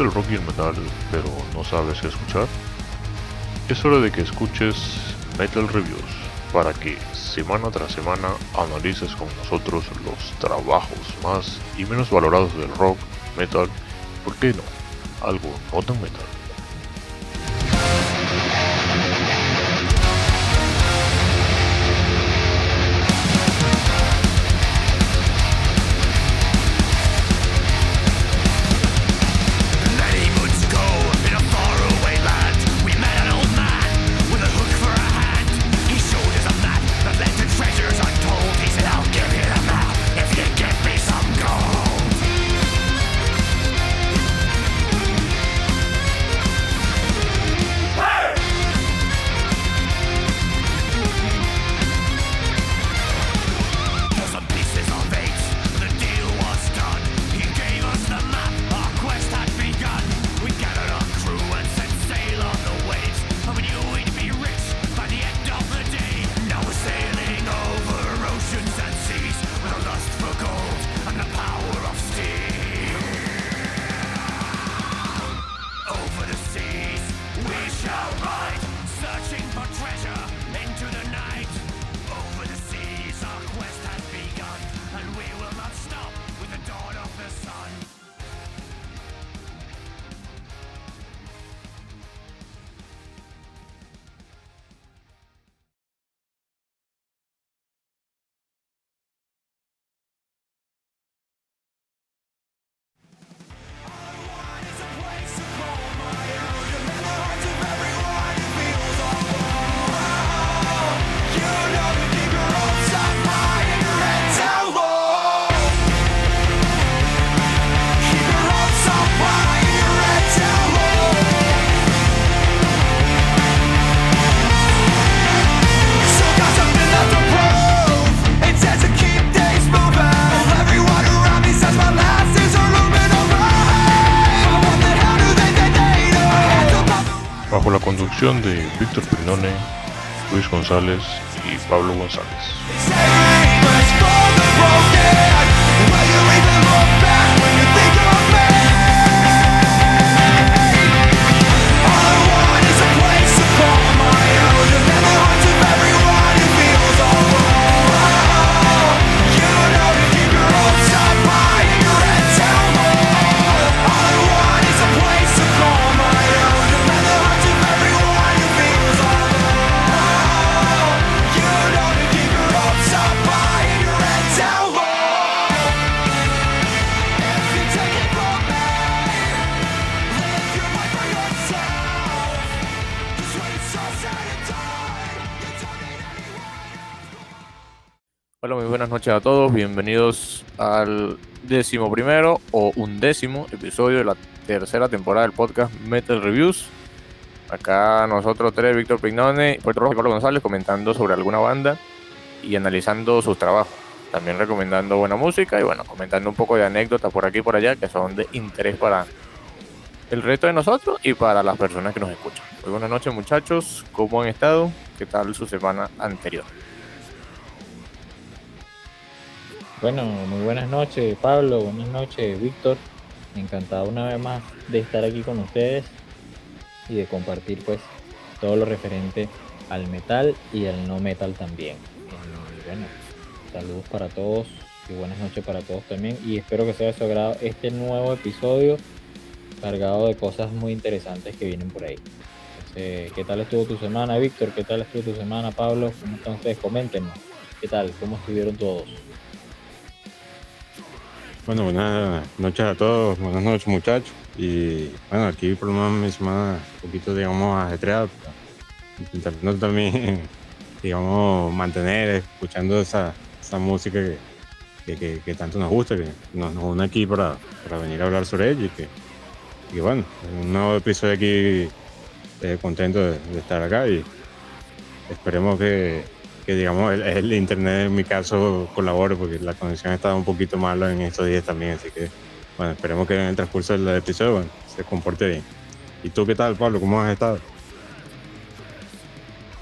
gusta el rock y el metal, pero no sabes qué escuchar? Es hora de que escuches Metal Reviews para que semana tras semana analices con nosotros los trabajos más y menos valorados del rock, metal, ¿por qué no? Algo no tan metal. De Víctor Pinone, Luis González y Pablo González. Noches a todos. Bienvenidos al décimo primero o undécimo episodio de la tercera temporada del podcast Metal Reviews. Acá nosotros tres, Víctor Pignone, Puerto Rojo y Pablo González, comentando sobre alguna banda y analizando sus trabajos. También recomendando buena música y bueno, comentando un poco de anécdotas por aquí y por allá que son de interés para el resto de nosotros y para las personas que nos escuchan. Muy buenas noches muchachos, ¿cómo han estado? ¿Qué tal su semana anterior? Bueno, muy buenas noches Pablo, buenas noches Víctor. Encantado una vez más de estar aquí con ustedes y de compartir pues todo lo referente al metal y al no metal también. Y bueno, saludos para todos y buenas noches para todos también y espero que sea de su agrado este nuevo episodio cargado de cosas muy interesantes que vienen por ahí. ¿qué tal estuvo tu semana Víctor? ¿Qué tal estuvo tu semana Pablo? ¿Cómo están ustedes? Coméntenos. ¿Qué tal? ¿Cómo estuvieron todos? Bueno, buenas noches a todos, buenas noches muchachos. Y bueno, aquí por lo menos mi semana un poquito, digamos, ajetreada, intentando también, digamos, mantener escuchando esa, esa música que, que, tanto nos gusta, que nos, nos une aquí para, para, venir a hablar sobre ella y que, y bueno, un nuevo episodio aquí, eh, contento de estar acá y esperemos que, que digamos el, el, internet en mi caso colabore porque la conexión estaba un poquito mala en estos días también, así que bueno, esperemos que en el transcurso del episodio bueno, se comporte bien. ¿Y tú qué tal, Pablo? ¿Cómo has estado?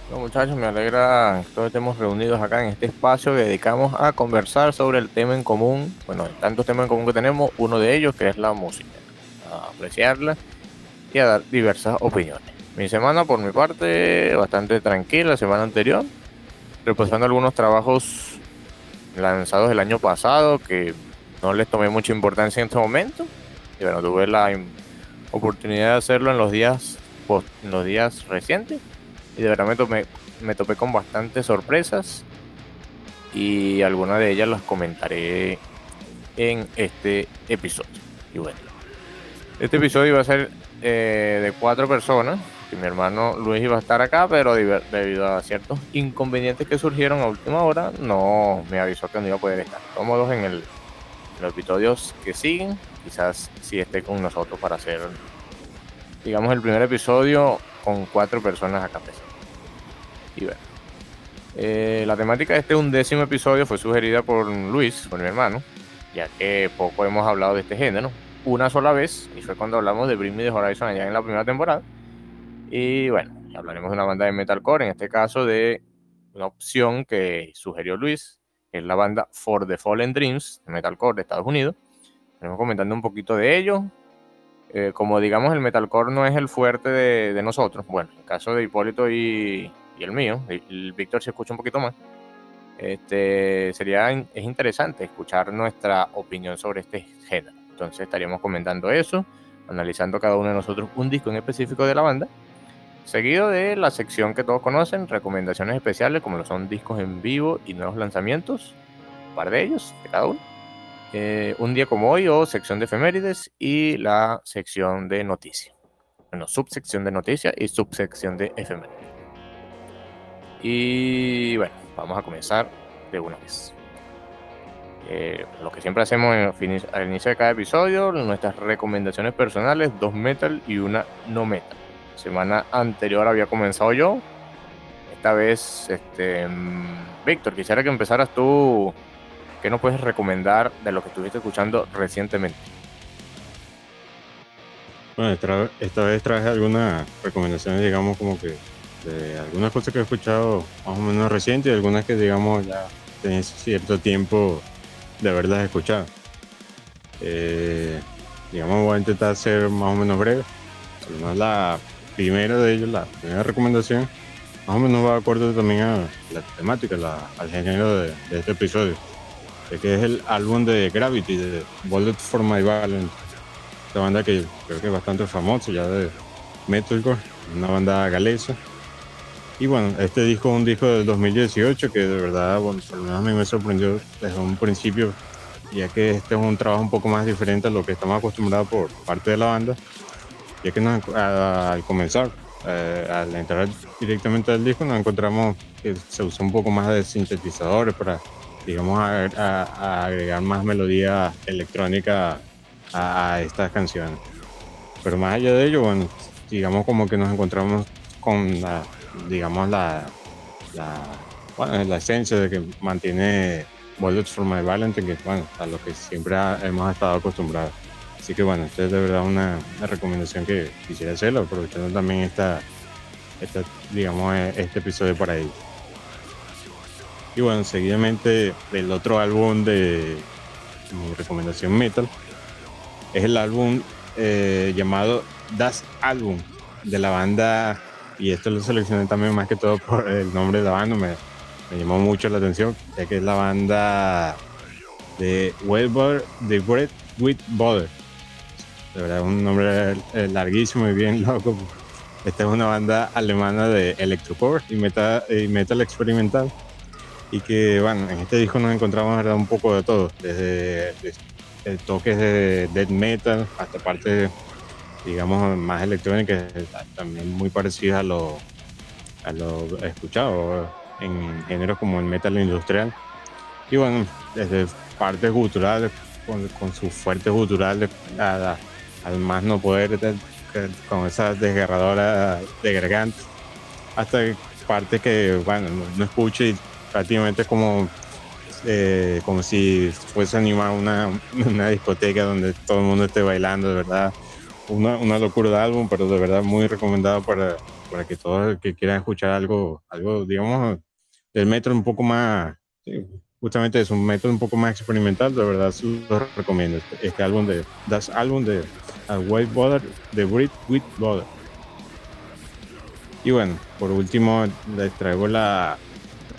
Bueno, muchachos, me alegra que todos estemos reunidos acá en este espacio que dedicamos a conversar sobre el tema en común, bueno, tantos temas en común que tenemos, uno de ellos que es la música. a apreciarla y a dar diversas opiniones. Mi semana, por mi parte, bastante tranquila, la semana anterior, repasando algunos trabajos lanzados el año pasado que no les tomé mucha importancia en este momento. Y bueno, tuve la oportunidad de hacerlo en los días, en los días recientes. Y de verdad me, tomé, me topé con bastantes sorpresas. Y algunas de ellas las comentaré en este episodio. Y bueno, este episodio va a ser eh, de cuatro personas. Que mi hermano Luis iba a estar acá, pero debido a ciertos inconvenientes que surgieron a última hora, no me avisó que no iba a poder estar. Cómodos en, el, en los episodios que siguen. Quizás si esté con nosotros para hacer, digamos, el primer episodio con cuatro personas acá presentes. Y bueno. Eh, la temática de este undécimo episodio fue sugerida por Luis, por mi hermano, ya que poco hemos hablado de este género, una sola vez, y fue cuando hablamos de Bring Me the Horizon allá en la primera temporada. Y bueno, hablaremos de una banda de metalcore, en este caso de una opción que sugirió Luis, que es la banda For the Fallen Dreams, de metalcore de Estados Unidos. Estaremos comentando un poquito de ello. Eh, como digamos, el metalcore no es el fuerte de, nosotros. Bueno, en el caso de Hipólito y, el mío, el Víctor se escucha un poquito más este, sería es interesante escuchar nuestra opinión sobre este género. Entonces estaríamos comentando eso, analizando cada uno de nosotros un disco en específico de la banda, seguido de la sección que todos conocen, recomendaciones especiales como lo son discos en vivo y nuevos lanzamientos, un par de ellos, de cada uno. Eh, un día como hoy o sección de efemérides y la sección de noticias. Bueno, subsección de noticias y subsección de efemérides. Y bueno, vamos a comenzar de una vez. Eh, lo que siempre hacemos al inicio de cada episodio, nuestras recomendaciones personales, dos metal y una no metal. Semana anterior había comenzado yo. Esta vez, este, Víctor, quisiera que empezaras tú. ¿Qué nos puedes recomendar de lo que estuviste escuchando recientemente? Bueno, esta, vez traje algunas recomendaciones, digamos, como que de algunas cosas que he escuchado más o menos recientes y algunas que digamos ya tenés cierto tiempo de haberlas escuchado. Eh, digamos voy a intentar ser más o menos breve. la primera de ellos, la primera recomendación, más o menos va de acuerdo también a la temática, al género de, este episodio. que es el álbum de Gravity, de Bullet for My Valent. Esta banda que creo que es bastante famosa ya de metalcore, una banda galesa y bueno, este disco es un disco del 2018 que de verdad, por lo menos a mí me sorprendió desde un principio, ya que este es un trabajo un poco más diferente a lo que estamos acostumbrados por parte de la banda, ya que al comenzar, eh, al entrar directamente al disco, nos encontramos que se usó un poco más de sintetizadores para, digamos, agregar más melodía electrónica a, estas canciones. Pero más allá de ello, bueno, digamos como que nos encontramos con la digamos, la, bueno, la esencia de que mantiene Bullets for My Valentine, a lo que siempre hemos estado acostumbrados. Así que bueno, esta es de verdad una, recomendación que quisiera hacerlo, aprovechando también esta, esta, digamos, este episodio para ello. Y bueno, seguidamente el otro álbum de mi recomendación metal es el álbum eh, llamado Das Album de la banda y esto lo seleccioné también más que todo por el nombre de la banda, me, llamó mucho la atención, ya que es la banda de Weber de Bread with Butter. De verdad, un nombre eh, larguísimo y bien loco. Esta es una banda alemana de electrocore y metal, y metal experimental. Y que, bueno, en este disco nos encontramos un poco de todo, desde, desde toques de death metal hasta parte digamos, más electrónica también muy parecida a lo, a lo escuchado en géneros como el metal industrial. Y bueno, desde partes guturales, con, sus fuertes guturales, al más no poder, con esa desgarradora de garganta, hasta partes que, bueno, no, escucho y prácticamente como eh, como si fuese animar una, una discoteca donde todo el mundo esté bailando, de verdad. Una, una, locura de álbum, pero de verdad muy recomendado para, para que todos que quieran escuchar algo, algo, digamos, del metro un poco más, justamente es un método un poco más experimental, de verdad lo recomiendo. Este, este álbum de Das álbum de A White Border de Brit with Border. Y bueno, por último les traigo la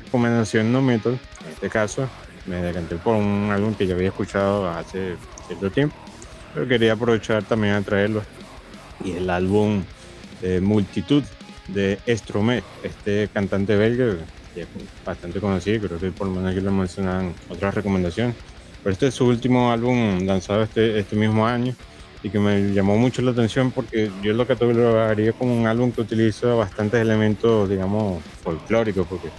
recomendación no metal. En este caso me decanté por un álbum que ya había escuchado hace cierto tiempo, pero quería aprovechar también a traerlo. Y el álbum de Multitud de Stromae, este cantante belga bastante conocido, creo que por lo menos aquí lo mencionan otras recomendaciones. Pero este es su último álbum lanzado este, este mismo año y que me llamó mucho la atención porque yo lo catalogaría como un álbum que utiliza bastantes elementos, digamos, folclóricos, porque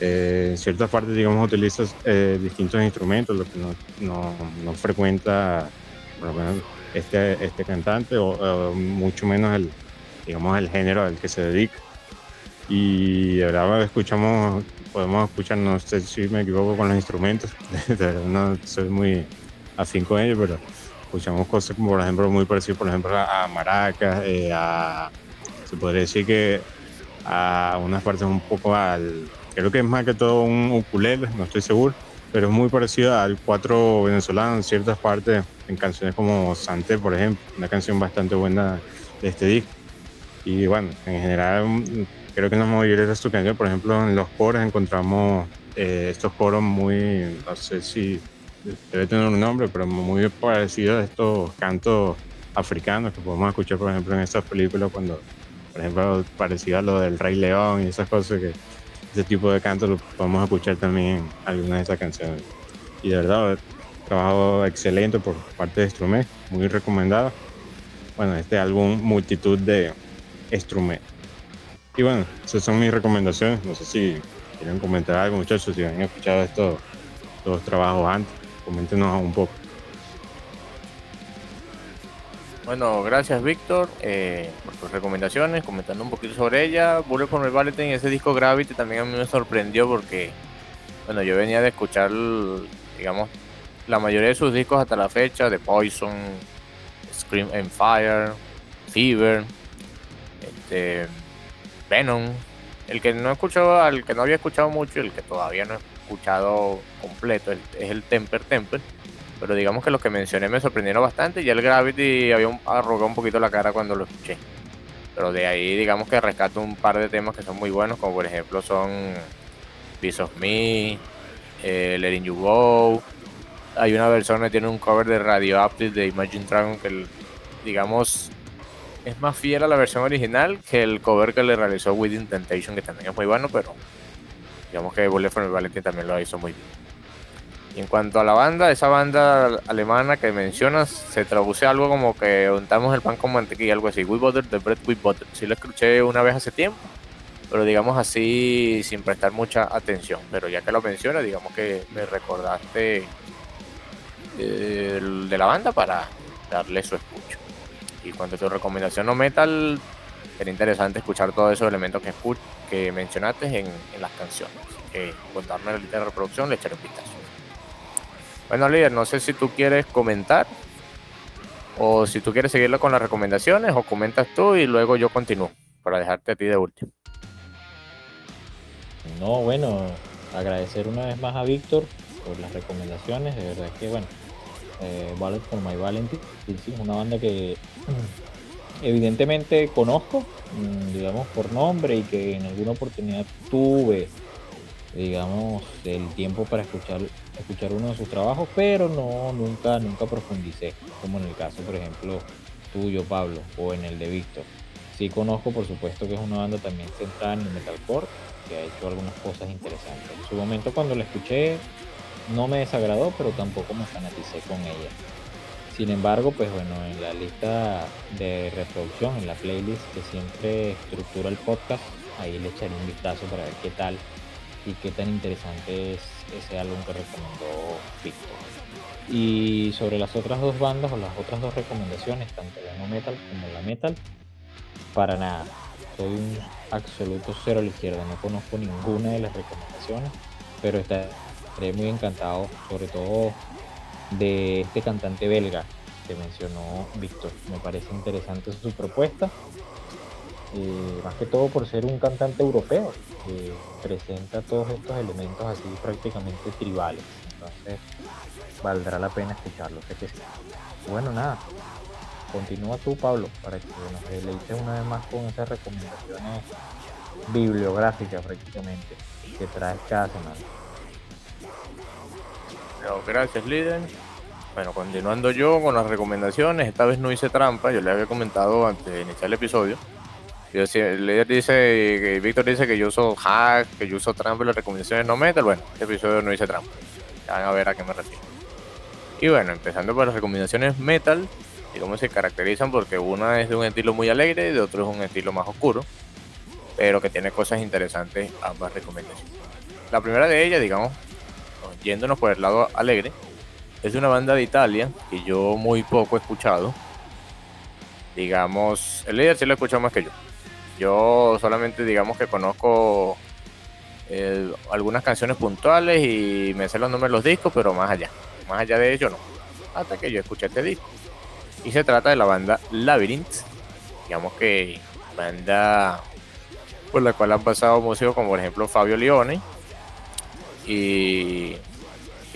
eh, en ciertas partes, digamos, utiliza eh, distintos instrumentos, lo que no, no, no frecuenta este, este cantante o, o, mucho menos el, digamos, el género al que se dedica y ahora escuchamos, podemos escuchar, no sé si me equivoco con los instrumentos, de verdad no soy muy afín con ellos, pero escuchamos cosas como por ejemplo muy parecidas por ejemplo a maracas, eh, a, se podría decir que a unas partes un poco al, creo que es más que todo un ukulele, no estoy seguro, pero es muy parecido al cuatro venezolano en ciertas partes, en canciones como Santé, por ejemplo, una canción bastante buena de este disco. Y bueno, en general creo que mayoría de su canción, por ejemplo, en los coros encontramos eh, estos coros muy, no sé si debe tener un nombre, pero muy parecidos a estos cantos africanos que podemos escuchar, por ejemplo, en estas películas cuando, por ejemplo, parecido a lo del Rey León y esas cosas que ese tipo de cantos lo podemos escuchar también en algunas de esas canciones. Y de verdad, trabajo excelente por parte de Strume, muy recomendado. Bueno, este álbum multitud de Strume. Y bueno, esas son mis recomendaciones. No sé si quieren comentar algo, muchachos, si han escuchado estos, estos trabajos antes, coméntenos un poco. Bueno, gracias Víctor eh, por tus recomendaciones, comentando un poquito sobre ella. Bullet for My Valentine, ese disco Gravity también a mí me sorprendió porque, bueno, yo venía de escuchar, digamos, la mayoría de sus discos hasta la fecha, de Poison, Scream and Fire, Fever, este, Venom. El que no he escuchado, al que no había escuchado mucho, el que todavía no he escuchado completo, es el Temper Temper. Pero digamos que los que mencioné me sorprendieron bastante. Y el Gravity había un, arrugado un poquito la cara cuando lo escuché. Pero de ahí, digamos que rescato un par de temas que son muy buenos, como por ejemplo son Piece of Me, eh, Letting You Go. Hay una versión que tiene un cover de Radioactive de Imagine Dragon que, digamos, es más fiel a la versión original que el cover que le realizó Within Temptation, que también es muy bueno, pero digamos que Bullet for Valentine también lo hizo muy bien. Y en cuanto a la banda, esa banda alemana que mencionas, se traduce algo como que untamos el pan con mantequilla, algo así, with butter, the bread with butter. Sí lo escuché una vez hace tiempo, pero digamos así sin prestar mucha atención. Pero ya que lo mencionas, digamos que me recordaste de, de la banda para darle su escucho. Y cuanto tu recomendación no metal, sería interesante escuchar todos esos elementos que, que mencionaste en, las canciones. Que contarme la lista de reproducción le echaré un vistazo. Bueno, líder, no sé si tú quieres comentar o si tú quieres seguirlo con las recomendaciones o comentas tú y luego yo continúo para dejarte a ti de último. No, bueno, agradecer una vez más a Víctor por las recomendaciones. De verdad que, bueno, eh, Ballet for My Valentine es una banda que evidentemente conozco, mm, digamos, por nombre y que en alguna oportunidad tuve, digamos, el tiempo para escuchar escuchar uno de sus trabajos, pero no, nunca, nunca profundicé, como en el caso, por ejemplo, tuyo, Pablo, o en el de Víctor. Sí conozco, por supuesto, que es una banda también centrada en el metalcore, que ha hecho algunas cosas interesantes. En su momento cuando la escuché no me desagradó, pero tampoco me fanaticé con ella. Sin embargo, pues bueno, en la lista de reproducción, en la playlist que siempre estructura el podcast, ahí le echaré un vistazo para ver qué tal y qué tan interesante es ese álbum que recomendó Víctor. Y sobre las otras dos bandas o las otras dos recomendaciones, tanto la no metal como la metal, para nada. Soy un absoluto cero a la izquierda, no conozco ninguna de las recomendaciones, pero estaré muy encantado, sobre todo de este cantante belga que mencionó Víctor. Me parece interesante su propuesta eh, más que todo por ser un cantante europeo, que presenta todos estos elementos así prácticamente tribales. Entonces, valdrá la pena escucharlo, sé que sí. Bueno, nada, continúa tú, Pablo, para que nos deleites una vez más con esas recomendaciones bibliográficas prácticamente que traes cada semana. Gracias, líder. Bueno, continuando yo con las recomendaciones, esta vez no hice trampa, yo le había comentado antes de iniciar el episodio. el líder dice, que Víctor dice que yo uso hack, que yo uso trampa y las recomendaciones no metal. Bueno, este episodio no hice trampa. Ya van a ver a qué me refiero. Y bueno, empezando por las recomendaciones metal, digamos se caracterizan porque una es de un estilo muy alegre y de otro es un estilo más oscuro, pero que tiene cosas interesantes ambas recomendaciones. La primera de ellas, digamos, yéndonos por el lado alegre, es una banda de Italia que yo muy poco he escuchado. Digamos, el líder sí lo ha escuchado más que yo. Yo solamente, digamos que conozco algunas canciones puntuales y me sé los nombres de los discos, pero más allá. Más allá de ello, no. Hasta que yo escuché este disco. Y se trata de la banda Labyrinth. Digamos que banda por la cual han pasado músicos como por ejemplo Fabio Leone. Y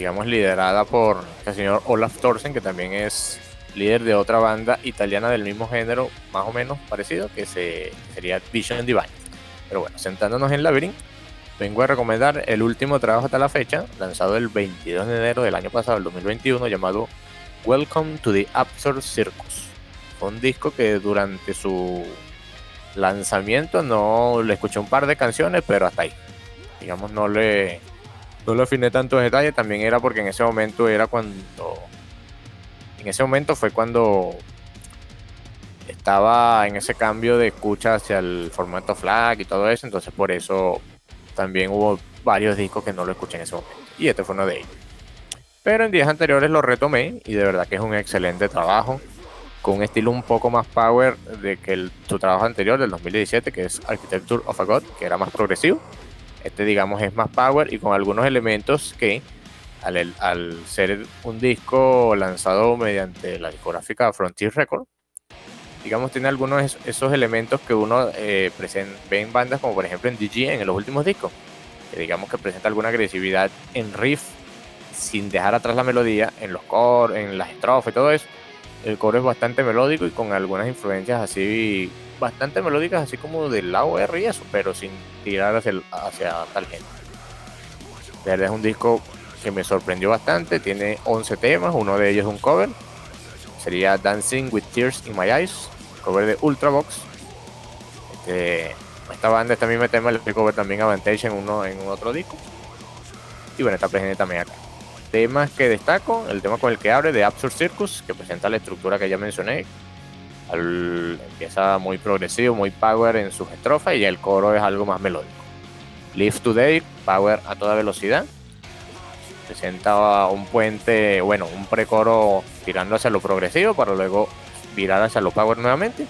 digamos, liderada por el señor Olaf Thorsen, que también es líder de otra banda italiana del mismo género, más o menos parecido, que se, sería Vision Divine. Pero bueno, sentándonos en Labyrinth, vengo a recomendar el último trabajo hasta la fecha, lanzado el 22 de enero del año pasado, el 2021, llamado Welcome to the Absurd Circus. Fue un disco que durante su lanzamiento no le escuché un par de canciones, pero hasta ahí. Digamos, no le, no lo afiné tanto en detalle, también era porque en ese momento era cuando. En ese momento fue cuando estaba en ese cambio de escucha hacia el formato FLAC y todo eso, entonces por eso también hubo varios discos que no lo escuché en ese momento. Y este fue uno de ellos. Pero en días anteriores lo retomé y de verdad que es un excelente trabajo, con un estilo un poco más power de que el, su trabajo anterior del 2017, que es Architecture of a God, que era más progresivo este, digamos, es más power y con algunos elementos que, al, ser un disco lanzado mediante la discográfica Frontier Record, digamos, tiene algunos de esos elementos que uno eh, ve en bandas como por ejemplo en DG en los últimos discos, que digamos que presenta alguna agresividad en riff sin dejar atrás la melodía, en los cores, en las estrofas y todo eso. El coro es bastante melódico y con algunas influencias así bastante melódicas, así como del lado R y eso, pero sin tirar hacia, hacia tal gente. De es un disco que me sorprendió bastante, tiene 11 temas, uno de ellos es un cover, sería Dancing with Tears in My Eyes, cover de Ultravox. Este, esta banda también me tema el cover también Avantage en uno en un otro disco. Y bueno, está presente también acá. Temas que destaco, el tema con el que abre de Absurd Circus, que presenta la estructura que ya mencioné, empieza muy progresivo, muy power en sus estrofas y el coro es algo más melódico. Live Today, power a toda velocidad. Presenta un puente, bueno, un precoro tirando hacia lo progresivo para luego virar hacia lo power nuevamente.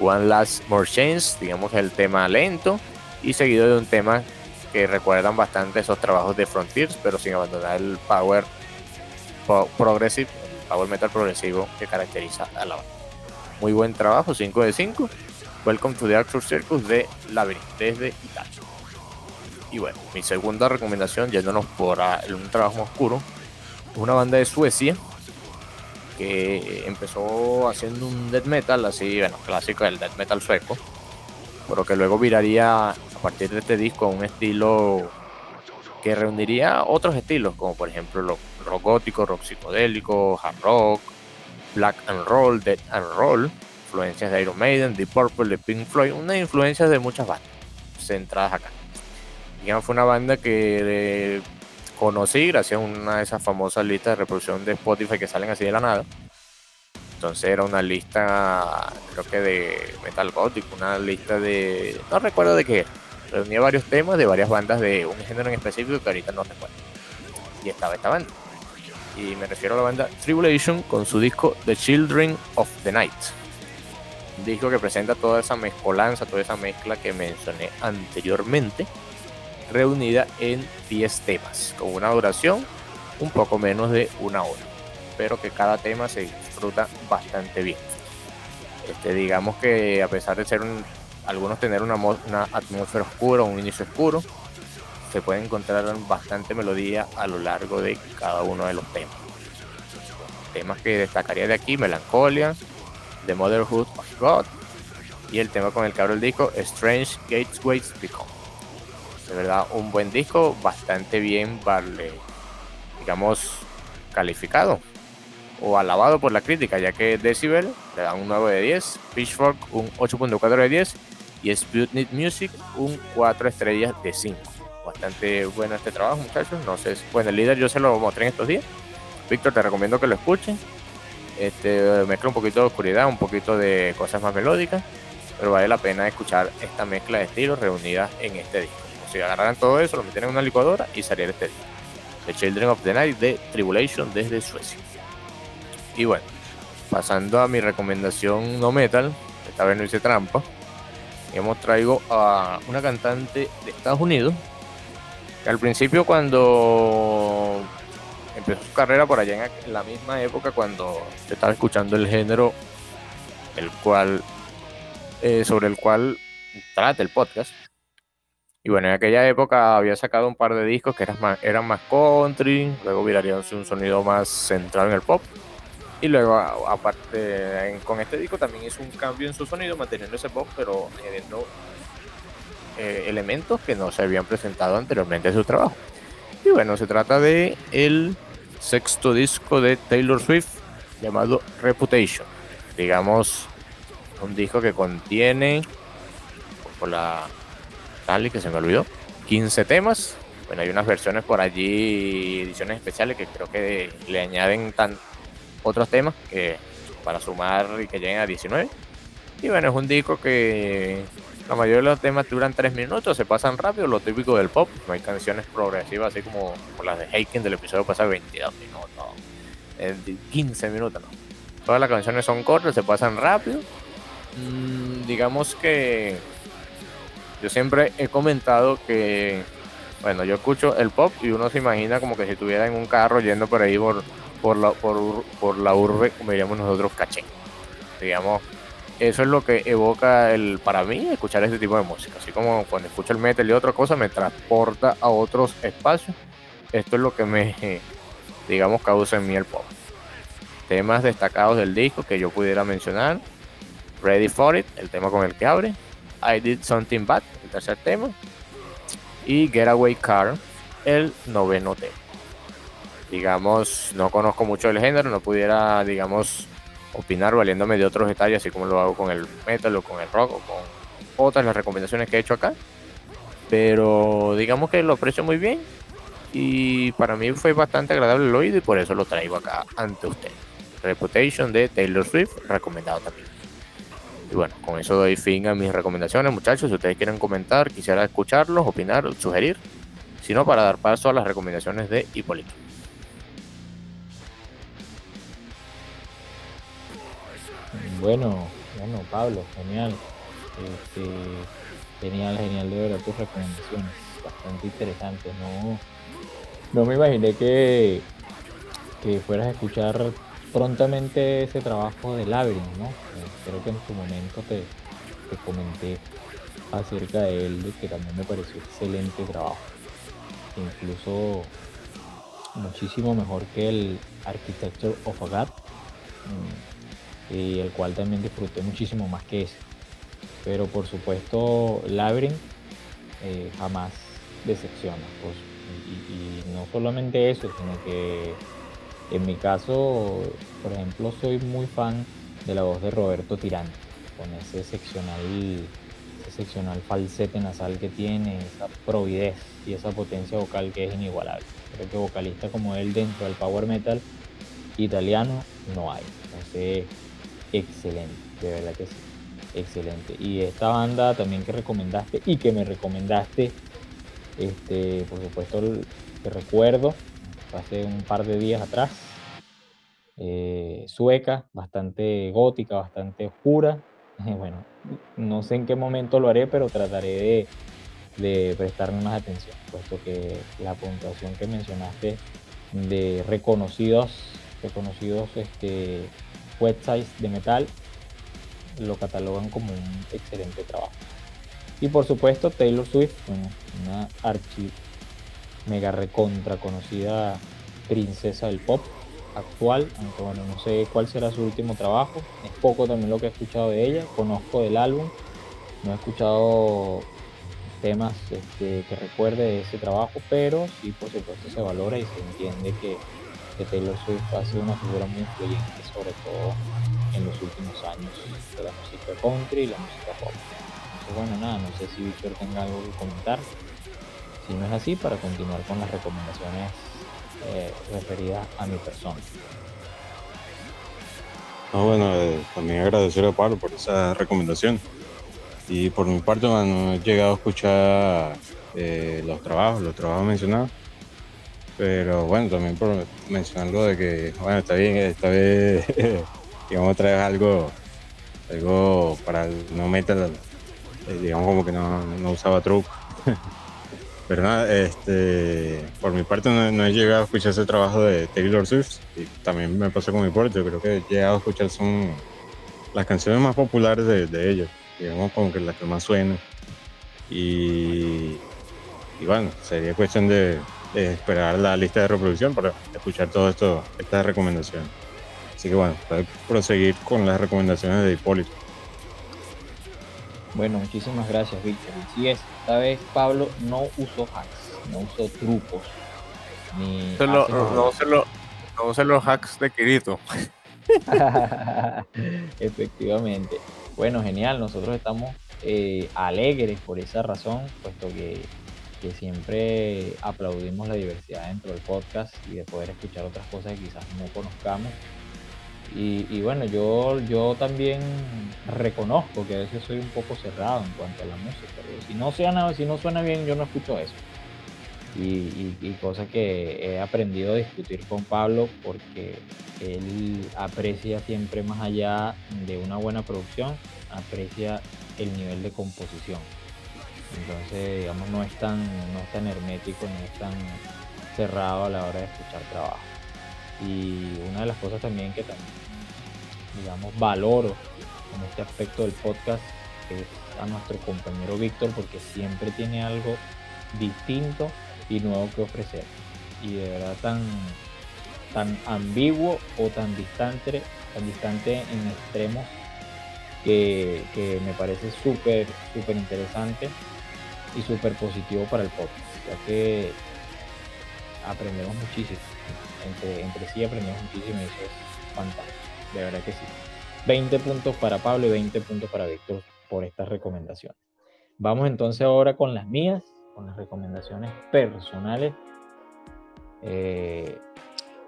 One Last More Change, digamos el tema lento y seguido de un tema que recuerdan bastante esos trabajos de Frontiers, pero sin abandonar el power progressive, el power metal progresivo que caracteriza a la banda. Muy buen trabajo, 5 de 5. Welcome to the Arthur Circus de Labyrinth, desde Italia. Y bueno, mi segunda recomendación, yéndonos por un trabajo oscuro, una banda de Suecia que empezó haciendo un death metal, así, bueno, clásico del death metal sueco, pero que luego viraría a partir de este disco a un estilo que reuniría otros estilos, como por ejemplo rock gótico, rock psicodélico, hard rock, Black and Roll, Dead and Roll, influencias de Iron Maiden, The Purple, de Pink Floyd, unas influencias de muchas bandas centradas acá. Digamos, fue una banda que conocí gracias a una de esas famosas listas de reproducción de Spotify que salen así de la nada. Entonces era una lista, creo que de metal gótico, una lista de. No recuerdo de qué era. Reunía varios temas de varias bandas de un género en específico que ahorita no recuerdo. Y estaba esta banda y me refiero a la banda Tribulation con su disco The Children of the Night. Disco que presenta toda esa mezcolanza, toda esa mezcla que mencioné anteriormente, reunida en 10 temas, con una duración un poco menos de una hora, pero que cada tema se disfruta bastante bien. Este, digamos que a pesar de ser un algunos tener una, una atmósfera oscura, un inicio oscuro, se puede encontrar bastante melodía a lo largo de cada uno de los temas. Temas que destacaría de aquí, Melancolia, The Motherhood of God y el tema con el que abro el disco, Strange Gateways Become. De verdad, un buen disco, bastante bien, vale, digamos, calificado o alabado por la crítica, ya que Decibel le da un 9 de 10, Pitchfork un 8.4 de 10 y Sputnik Music un 4 estrellas de 5. Bastante bueno este trabajo, muchachos. No sé, bueno, el líder yo se lo mostré en estos días. Víctor, te recomiendo que lo escuchen. Este, mezcla un poquito de oscuridad, un poquito de cosas más melódicas, pero vale la pena escuchar esta mezcla de estilos reunidas en este disco. Si agarraran todo eso, lo meten en una licuadora y saliera este disco. The Children of the Night de Tribulation desde Suecia. Y bueno, pasando a mi recomendación no metal, esta vez no hice trampa. Hemos traigo a una cantante de Estados Unidos al principio cuando empezó su carrera por allá en la misma época cuando se estaba escuchando el género el cual eh, sobre el cual trata el podcast. Y bueno en aquella época había sacado un par de discos que eran más, country luego virarían un sonido más centrado en el pop. Y luego aparte con este disco también hizo un cambio en su sonido manteniendo ese pop pero añadiendo eh, elementos que no se habían presentado anteriormente en su trabajo y bueno se trata de el sexto disco de Taylor Swift llamado Reputation. Digamos, un disco que contiene, por la tal que se me olvidó, 15 temas. Bueno, hay unas versiones por allí, ediciones especiales que creo que le añaden tan, otros temas que para sumar y que lleguen a 19. Y bueno, es un disco que la mayoría de los temas duran 3 minutos, se pasan rápido, lo típico del pop. No hay canciones progresivas así como, las de Heiken del episodio pasado, 22 minutos, 15 minutos, no. Todas las canciones son cortas, se pasan rápido. Mm, digamos que yo siempre he comentado que, bueno, yo escucho el pop y uno se imagina como que si estuviera en un carro yendo por ahí por, por, la, por, por la urbe, como diríamos nosotros, caché. Digamos, eso es lo que evoca el para mí escuchar este tipo de música. Así como cuando escucho el metal y otra cosa me transporta a otros espacios. Esto es lo que me, digamos, causa en mí el pop. Temas destacados del disco que yo pudiera mencionar. Ready for It, el tema con el que abre. I Did Something Bad, el tercer tema. Y Getaway Car, el noveno tema. Digamos, no conozco mucho el género, no pudiera, digamos, opinar valiéndome de otros detalles, así como lo hago con el metal o con el rock o con otras las recomendaciones que he hecho acá. Pero digamos que lo aprecio muy bien y para mí fue bastante agradable el oído y por eso lo traigo acá ante usted. Reputation de Taylor Swift, recomendado también. Y bueno, con eso doy fin a mis recomendaciones, muchachos. Si ustedes quieren comentar, quisiera escucharlos, opinar, sugerir, sino para dar paso a las recomendaciones de Hipólito. Bueno, bueno, Pablo, genial. Este, genial, genial de verdad tus recomendaciones. Bastante interesantes. No, no me imaginé que, que fueras a escuchar prontamente ese trabajo de Labyrinth, ¿no? Eh, creo que en su momento te, te comenté acerca de él, que también me pareció excelente trabajo. Incluso muchísimo mejor que el Architecture of a God. Y el cual también disfruté muchísimo más que ese. Pero por supuesto, Labyrinth eh, jamás decepciona. Y, no solamente eso, sino que en mi caso, por ejemplo, soy muy fan de la voz de Roberto Tirán, con ese seccional, ese seccional falsete nasal que tiene, esa providez y esa potencia vocal que es inigualable. Creo que vocalista como él dentro del power metal italiano no hay. Entonces, excelente, de verdad que sí, excelente. Y esta banda también que recomendaste y que me recomendaste, este, por supuesto, te recuerdo, hace un par de días atrás, eh, sueca, bastante gótica, bastante oscura. Bueno, no sé en qué momento lo haré, pero trataré de, de prestarme más atención, puesto que la puntuación que mencionaste de reconocidos, reconocidos este, websites de metal lo catalogan como un excelente trabajo. Y por supuesto Taylor Swift, una archi mega recontra conocida princesa del pop actual, aunque bueno, no sé cuál será su último trabajo. Es poco también lo que he escuchado de ella, conozco del álbum, no he escuchado temas este, que recuerde de ese trabajo, pero sí por supuesto se valora y se entiende que, Taylor Swift ha sido una figura muy influyente, sobre todo en los últimos años de la música country y la música pop. Entonces bueno, nada, no sé si Víctor tenga algo que comentar. Si no es así, para continuar con las recomendaciones eh, referidas a mi persona. bueno, eh, también agradecer a Pablo por esa recomendación. Y por mi parte, no he llegado a escuchar eh, los trabajos, los trabajos mencionados. Pero bueno, también por mencionar algo de que, bueno, está bien, esta vez, digamos, traer algo, algo para no meter, digamos, como que no, no usaba truco. Pero nada, este, por mi parte no, he llegado a escuchar ese trabajo de Taylor Swift y también me pasó con mi porte, creo que he llegado a escuchar son las canciones más populares de, de ellos, digamos como que las que más suenan. Y, y bueno, sería cuestión de, esperar la lista de reproducción para escuchar todo esto, estas recomendaciones. Así que bueno, para proseguir con las recomendaciones de Hipólito. Bueno, muchísimas gracias, Víctor. Y es, esta vez Pablo no usó hacks, no usó trucos. Ni no, no, los hacks de Kirito. Efectivamente. Bueno, genial. Nosotros estamos eh, alegres por esa razón, puesto que, que, siempre aplaudimos la diversidad dentro del podcast y de poder escuchar otras cosas que quizás no conozcamos y, bueno, yo, yo también reconozco que a veces soy un poco cerrado en cuanto a la música. Si no, suena, si no suena bien, yo no escucho eso. Y, y, cosa que he aprendido a discutir con Pablo porque él aprecia siempre más allá de una buena producción, aprecia el nivel de composición. Entonces, digamos, no es tan, no es tan hermético, no es tan cerrado a la hora de escuchar trabajo. Y una de las cosas también que también, digamos, valoro en este aspecto del podcast es a nuestro compañero Víctor porque siempre tiene algo distinto y nuevo que ofrecer. Y de verdad tan, tan ambiguo o tan distante, tan distante en extremos que, que me parece súper, súper interesante y súper positivo para el podcast, ya que aprendemos muchísimo entre, sí aprendemos muchísimo y eso es fantástico, de verdad que sí. 20 puntos para Pablo y 20 puntos para Víctor por estas recomendaciones. Vamos entonces ahora con las mías, con las recomendaciones personales. Eh,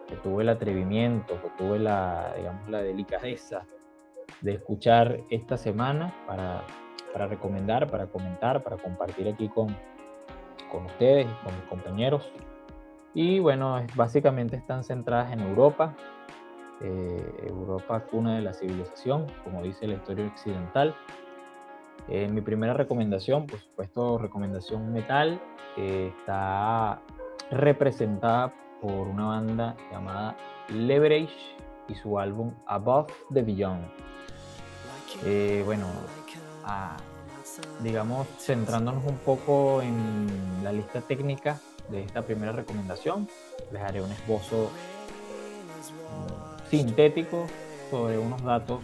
que tuve el atrevimiento, que tuve la, digamos, la delicadeza de escuchar esta semana para, para recomendar, para comentar, para compartir aquí con, con ustedes y con mis compañeros. Y bueno, básicamente están centradas en Europa, eh, Europa cuna de la civilización, como dice la historia occidental. Eh, mi primera recomendación, por supuesto, recomendación metal, está representada por una banda llamada Leverage y su álbum Above the Beyond. Eh, bueno, digamos, centrándonos un poco en la lista técnica de esta primera recomendación. Les haré un esbozo mm, sintético sobre unos datos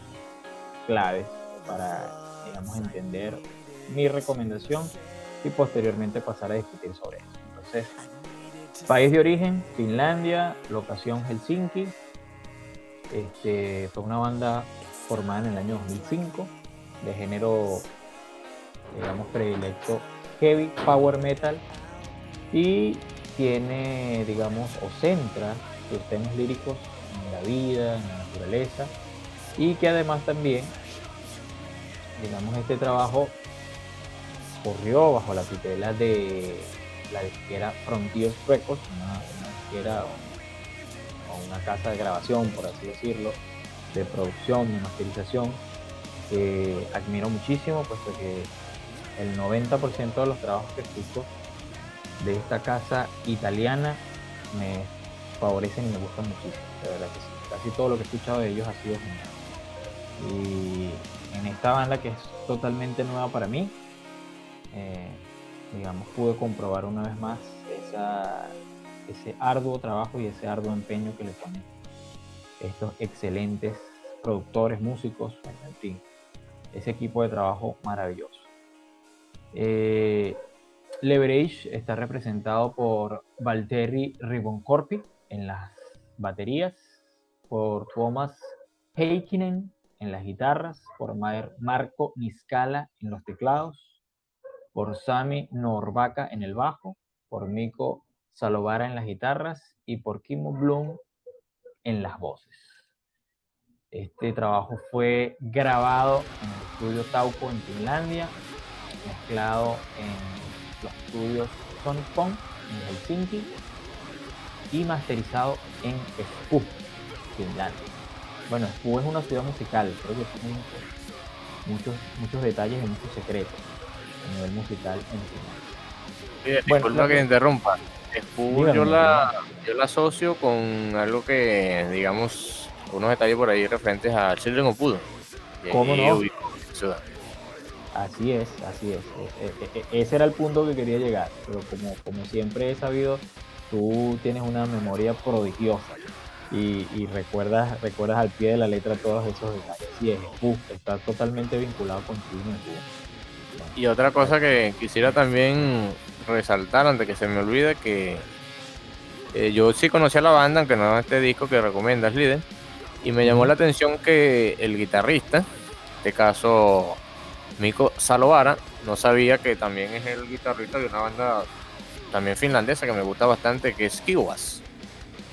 claves para, digamos, entender mi recomendación y posteriormente pasar a discutir sobre esto. Entonces, país de origen, Finlandia, locación Helsinki. Este, fue una banda formada en el año 2005 de género, digamos, predilecto heavy power metal y tiene, digamos, o centra sus temas líricos en la vida, en la naturaleza y que además también, digamos, este trabajo corrió bajo la tutela de la disquera Frontier Records, una, disquera o una casa de grabación, por así decirlo, de producción, de masterización, que admiro muchísimo, puesto que el 90% de los trabajos que escucho de esta casa italiana me favorecen y me gustan muchísimo, de verdad que sí. Casi todo lo que he escuchado de ellos ha sido genial. Y en esta banda que es totalmente nueva para mí, eh, digamos, pude comprobar una vez más ese arduo trabajo y ese arduo empeño que le ponen estos excelentes productores, músicos, en fin, ese equipo de trabajo maravilloso. Eh, Leverage está representado por Valtteri Riboncorpi en las baterías, por Thomas Heikkinen en las guitarras, por Marco Niscala en los teclados, por Sami Norvaca en el bajo, por Miko Salovara en las guitarras y por Kimo Bloom en las voces. Este trabajo fue grabado en el estudio Taupo en Finlandia, mezclado en los estudios Sonic Pong en Helsinki y masterizado en Espoo, Finlandia. Bueno, Espoo es una ciudad musical, creo que tiene muchos, muchos, detalles y muchos secretos a nivel musical en Finlandia. Sí, disculpa que, que interrumpa. Espoo yo la, yo la asocio con algo que, digamos, unos detalles por ahí referentes a Children of Pudo. ¿Cómo no? Así es, así es. E, e, e, ese era el punto que quería llegar. Pero como, como siempre he sabido, tú tienes una memoria prodigiosa y, recuerdas, recuerdas al pie de la letra todos esos detalles. Sí, es, está totalmente vinculado con Children Y otra cosa que quisiera también resaltar antes que se me olvide que eh, yo sí conocía la banda, aunque no este disco que recomiendas, líder, y me llamó la atención que el guitarrista, en este caso Miko Salovara, no sabía que también es el guitarrista de una banda también finlandesa que me gusta bastante, que es Kiwas,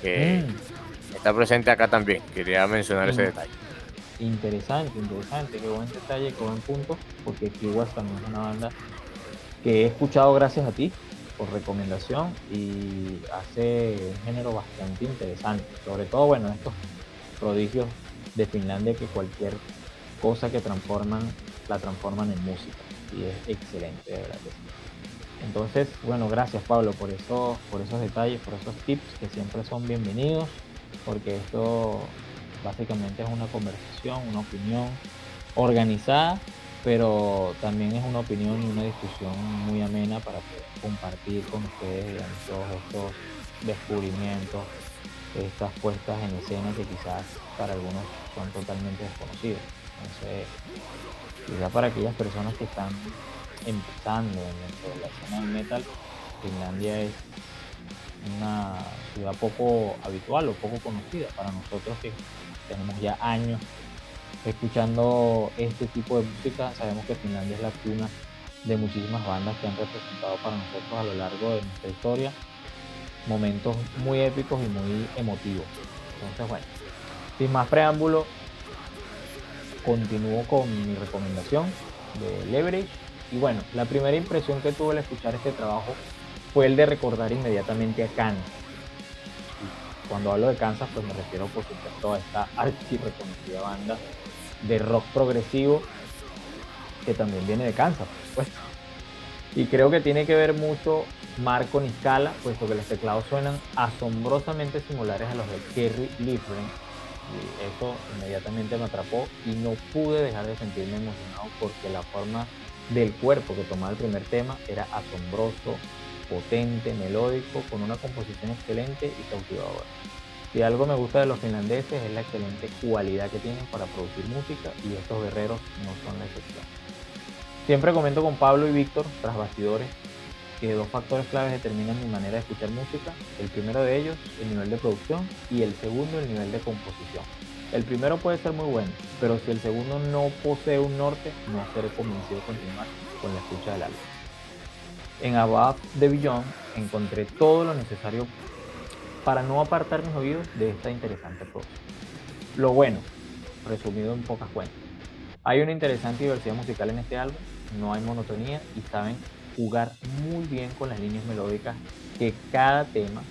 que mm. está presente acá también. Quería mencionar ese mm. detalle. Interesante, interesante, qué buen detalle, qué buen punto, porque Kiwas también es una banda que he escuchado gracias a ti por recomendación y hace un género bastante interesante, sobre todo, bueno, estos prodigios de Finlandia que cualquier cosa que transforman, la transforman en música. Y es excelente, de verdad Entonces, bueno, gracias Pablo por, eso, por esos detalles, por esos tips que siempre son bienvenidos, porque esto básicamente es una conversación, una opinión organizada pero también es una opinión y una discusión muy amena para compartir con ustedes todos estos descubrimientos, estas puestas en escena que quizás para algunos son totalmente desconocidos. Entonces, quizás para aquellas personas que están empezando en la escena del metal, Finlandia es una ciudad poco habitual o poco conocida para nosotros que tenemos ya años escuchando este tipo de música, sabemos que Finlandia es la cuna de muchísimas bandas que han representado para nosotros a lo largo de nuestra historia momentos muy épicos y muy emotivos. Entonces, bueno, sin más preámbulo, continúo con mi recomendación de Leverage. Y bueno, la primera impresión que tuve al escuchar este trabajo fue el de recordar inmediatamente a Kansas. cuando hablo de Kansas, pues me refiero por supuesto a esta archi reconocida banda de rock progresivo que también viene de Kansas, pues. Y creo que tiene que ver mucho Marco Niscala, puesto que los teclados suenan asombrosamente similares a los de Kerry Livgren. Y eso inmediatamente me atrapó y no pude dejar de sentirme emocionado porque la forma del cuerpo que tomaba el primer tema era asombroso, potente, melódico, con una composición excelente y cautivadora. Si algo me gusta de los finlandeses es la excelente cualidad que tienen para producir música y estos guerreros no son la excepción. Siempre comento con Pablo y Víctor, tras bastidores, que dos factores claves determinan mi manera de escuchar música. El primero de ellos, el nivel de producción, y el segundo, el nivel de composición. El primero puede ser muy bueno, pero si el segundo no posee un norte, no seré convencido de continuar con la escucha del álbum. En Above the Beyond encontré todo lo necesario para no apartar mis oídos de esta interesante prosa. Lo bueno, resumido en pocas cuentas. Hay una interesante diversidad musical en este álbum, no hay monotonía y saben jugar muy bien con las líneas melódicas que cada tema,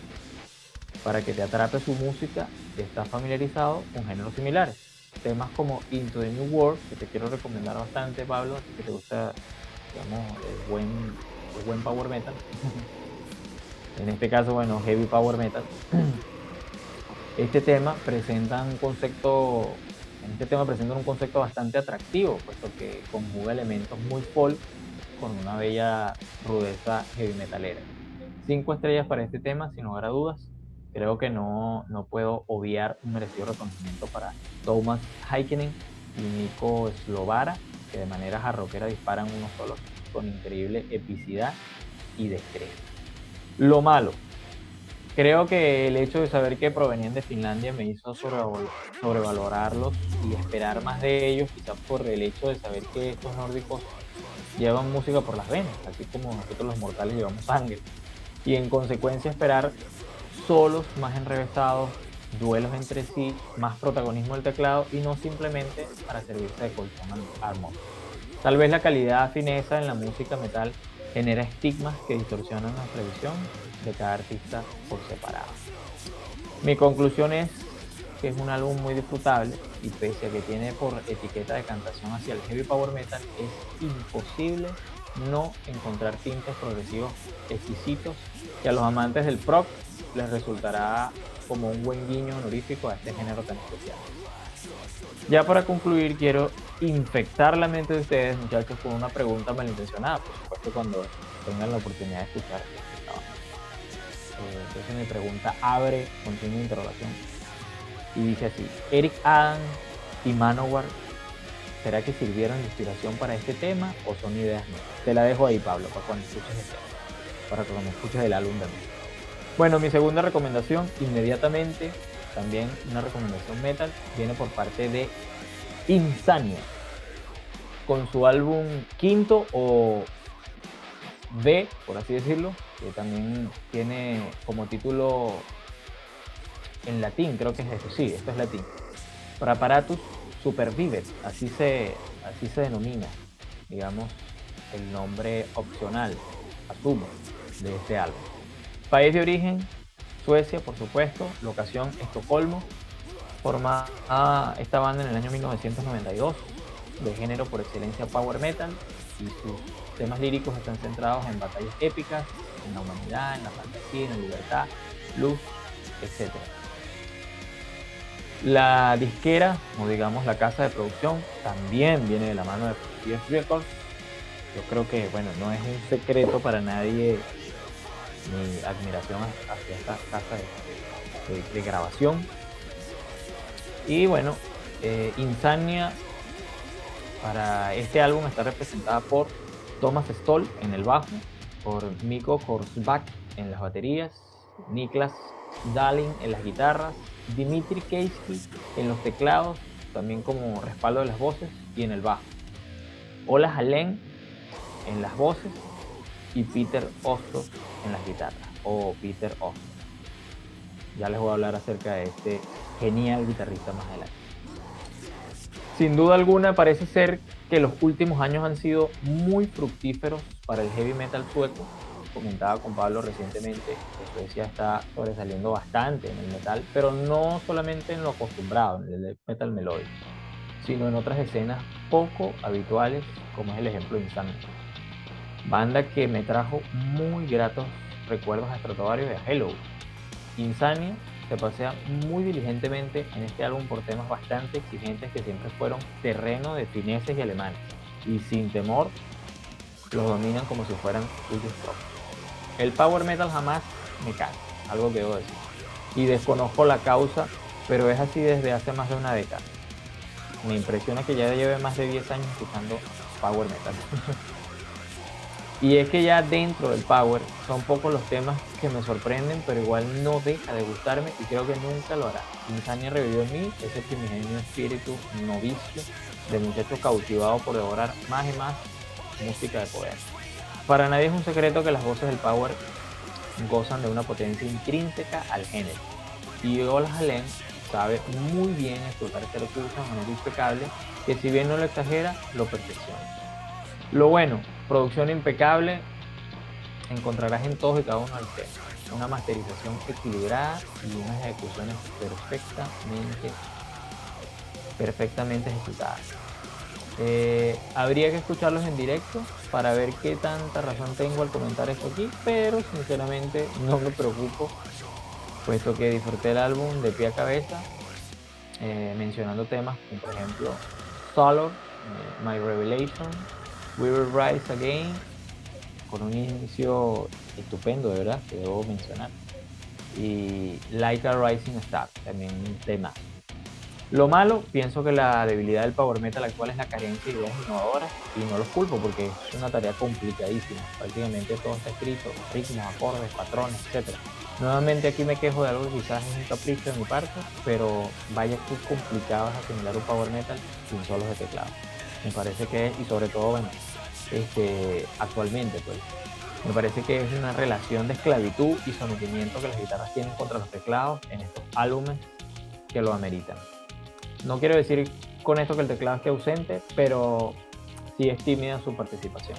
para que te atrape su música, está familiarizado con géneros similares. Temas como Into the New World, que te quiero recomendar bastante, Pablo, si te gusta, digamos, el buen, el buen power metal. en este caso, bueno, heavy power metal, este tema presenta un concepto, en este tema presenta un concepto bastante atractivo, puesto que conjuga elementos muy folk con una bella rudeza heavy metalera. Cinco estrellas para este tema, sin lugar a dudas. Creo que no, no puedo obviar un merecido reconocimiento para Thomas Heikkinen y Nico Slovara, que de manera jarroquera disparan unos solos con increíble epicidad y destreza. Lo malo, creo que el hecho de saber que provenían de Finlandia me hizo sobrevalorarlos y esperar más de ellos, quizás por el hecho de saber que estos nórdicos llevan música por las venas, así como nosotros los mortales llevamos sangre. Y en consecuencia esperar solos más enrevesados, duelos entre sí, más protagonismo del teclado y no simplemente para servirse de colchón armónico. Tal vez la calidad fineza en la música metal genera estigmas que distorsionan nuestra visión de cada artista por separado. Mi conclusión es que es un álbum muy disfrutable y pese a que tiene por etiqueta de cantación hacia el heavy power metal, es imposible no encontrar tintes progresivos exquisitos que a los amantes del prog les resultará como un buen guiño honorífico a este género tan especial. Ya para concluir, quiero infectar la mente de ustedes, muchachos, con una pregunta malintencionada, por supuesto, cuando tengan la oportunidad de escuchar entonces mi pregunta abre con de interrogación y dice así: Eric Adam y Manowar, ¿será que sirvieron de inspiración para este tema o son ideas nuevas? Te la dejo ahí, Pablo, para cuando escuches para cuando escuches el álbum también. Bueno, mi segunda recomendación, inmediatamente, también una recomendación metal, viene por parte de Insania, con su álbum quinto o B, por así decirlo, que también tiene como título en latín, creo que es eso, sí, esto es latín. Preparatus Supervivet, así se, así se denomina, digamos, el nombre opcional, asumo, de este álbum. País de origen, Suecia, por supuesto, locación Estocolmo, forma esta banda en el año 1992, de género por excelencia power metal, y sus temas líricos están centrados en batallas épicas, en la humanidad, en la fantasía, en la libertad, luz, etc. La disquera, o digamos la casa de producción, también viene de la mano de PS Records. Yo creo que, bueno, no es un secreto para nadie mi admiración hacia esta casa de, grabación. Y bueno, eh, Insania para este álbum está representada por Thomas Stoll en el bajo, por Miko Korsbach en las baterías, Niklas Dalin en las guitarras, Dimitri Keisky en los teclados, también como respaldo de las voces y en el bajo. Ola Halen en las voces y Peter Osto en las guitarras, o Peter Osto. Ya les voy a hablar acerca de este genial guitarrista más adelante. Sin duda alguna parece ser que los últimos años han sido muy fructíferos para el heavy metal sueco. Comentaba con Pablo recientemente que Suecia está sobresaliendo bastante en el metal, pero no solamente en lo acostumbrado, en el metal melódico, sino en otras escenas poco habituales, como es el ejemplo de Insania. Banda que me trajo muy gratos recuerdos a Stratovarius de Hello. Insania se pasea muy diligentemente en este álbum por temas bastante exigentes que siempre fueron terreno de fineses y alemanes, y sin temor los dominan como si fueran suyos propios. El power metal jamás me cae, algo que debo decir, y desconozco la causa, pero es así desde hace más de una década. Me impresiona que ya lleve más de 10 años escuchando power metal. Y es que ya dentro del Power son pocos los temas que me sorprenden, pero igual no deja de gustarme y creo que nunca lo hará. Insania revivió en mí ese primigenio espíritu novicio de muchacho cautivado por devorar más y más música de poder. Para nadie es un secreto que las voces del Power gozan de una potencia intrínseca al género. Y Ola Halen sabe muy bien explotar este recurso de manera impecable, que si bien no lo exagera, lo perfecciona. Lo bueno Producción impecable, encontrarás en todos y cada uno del tema. Una masterización equilibrada y unas ejecuciones perfectamente, perfectamente ejecutadas. Eh, habría que escucharlos en directo para ver qué tanta razón tengo al comentar esto aquí, pero sinceramente no me preocupo, puesto que disfruté el álbum de pie a cabeza, eh, mencionando temas como por ejemplo Solar, eh, My Revelation, We Will Rise Again, con un inicio estupendo, de verdad, que debo mencionar. Y Like a Rising Star, también un tema. Lo malo, pienso que la debilidad del power metal actual es la carencia de ideas innovadoras y no los culpo porque es una tarea complicadísima. Prácticamente todo está escrito, ritmos, acordes, patrones, etc. Nuevamente aquí me quejo de algo que quizás es un capricho de mi parte, pero vaya que complicado es asimilar un power metal sin solos de teclado. Me parece que y sobre todo, bueno, este, actualmente, pues, me parece que es una relación de esclavitud y sometimiento que las guitarras tienen contra los teclados en estos álbumes que lo ameritan. No quiero decir con esto que el teclado esté ausente, pero sí es tímida su participación.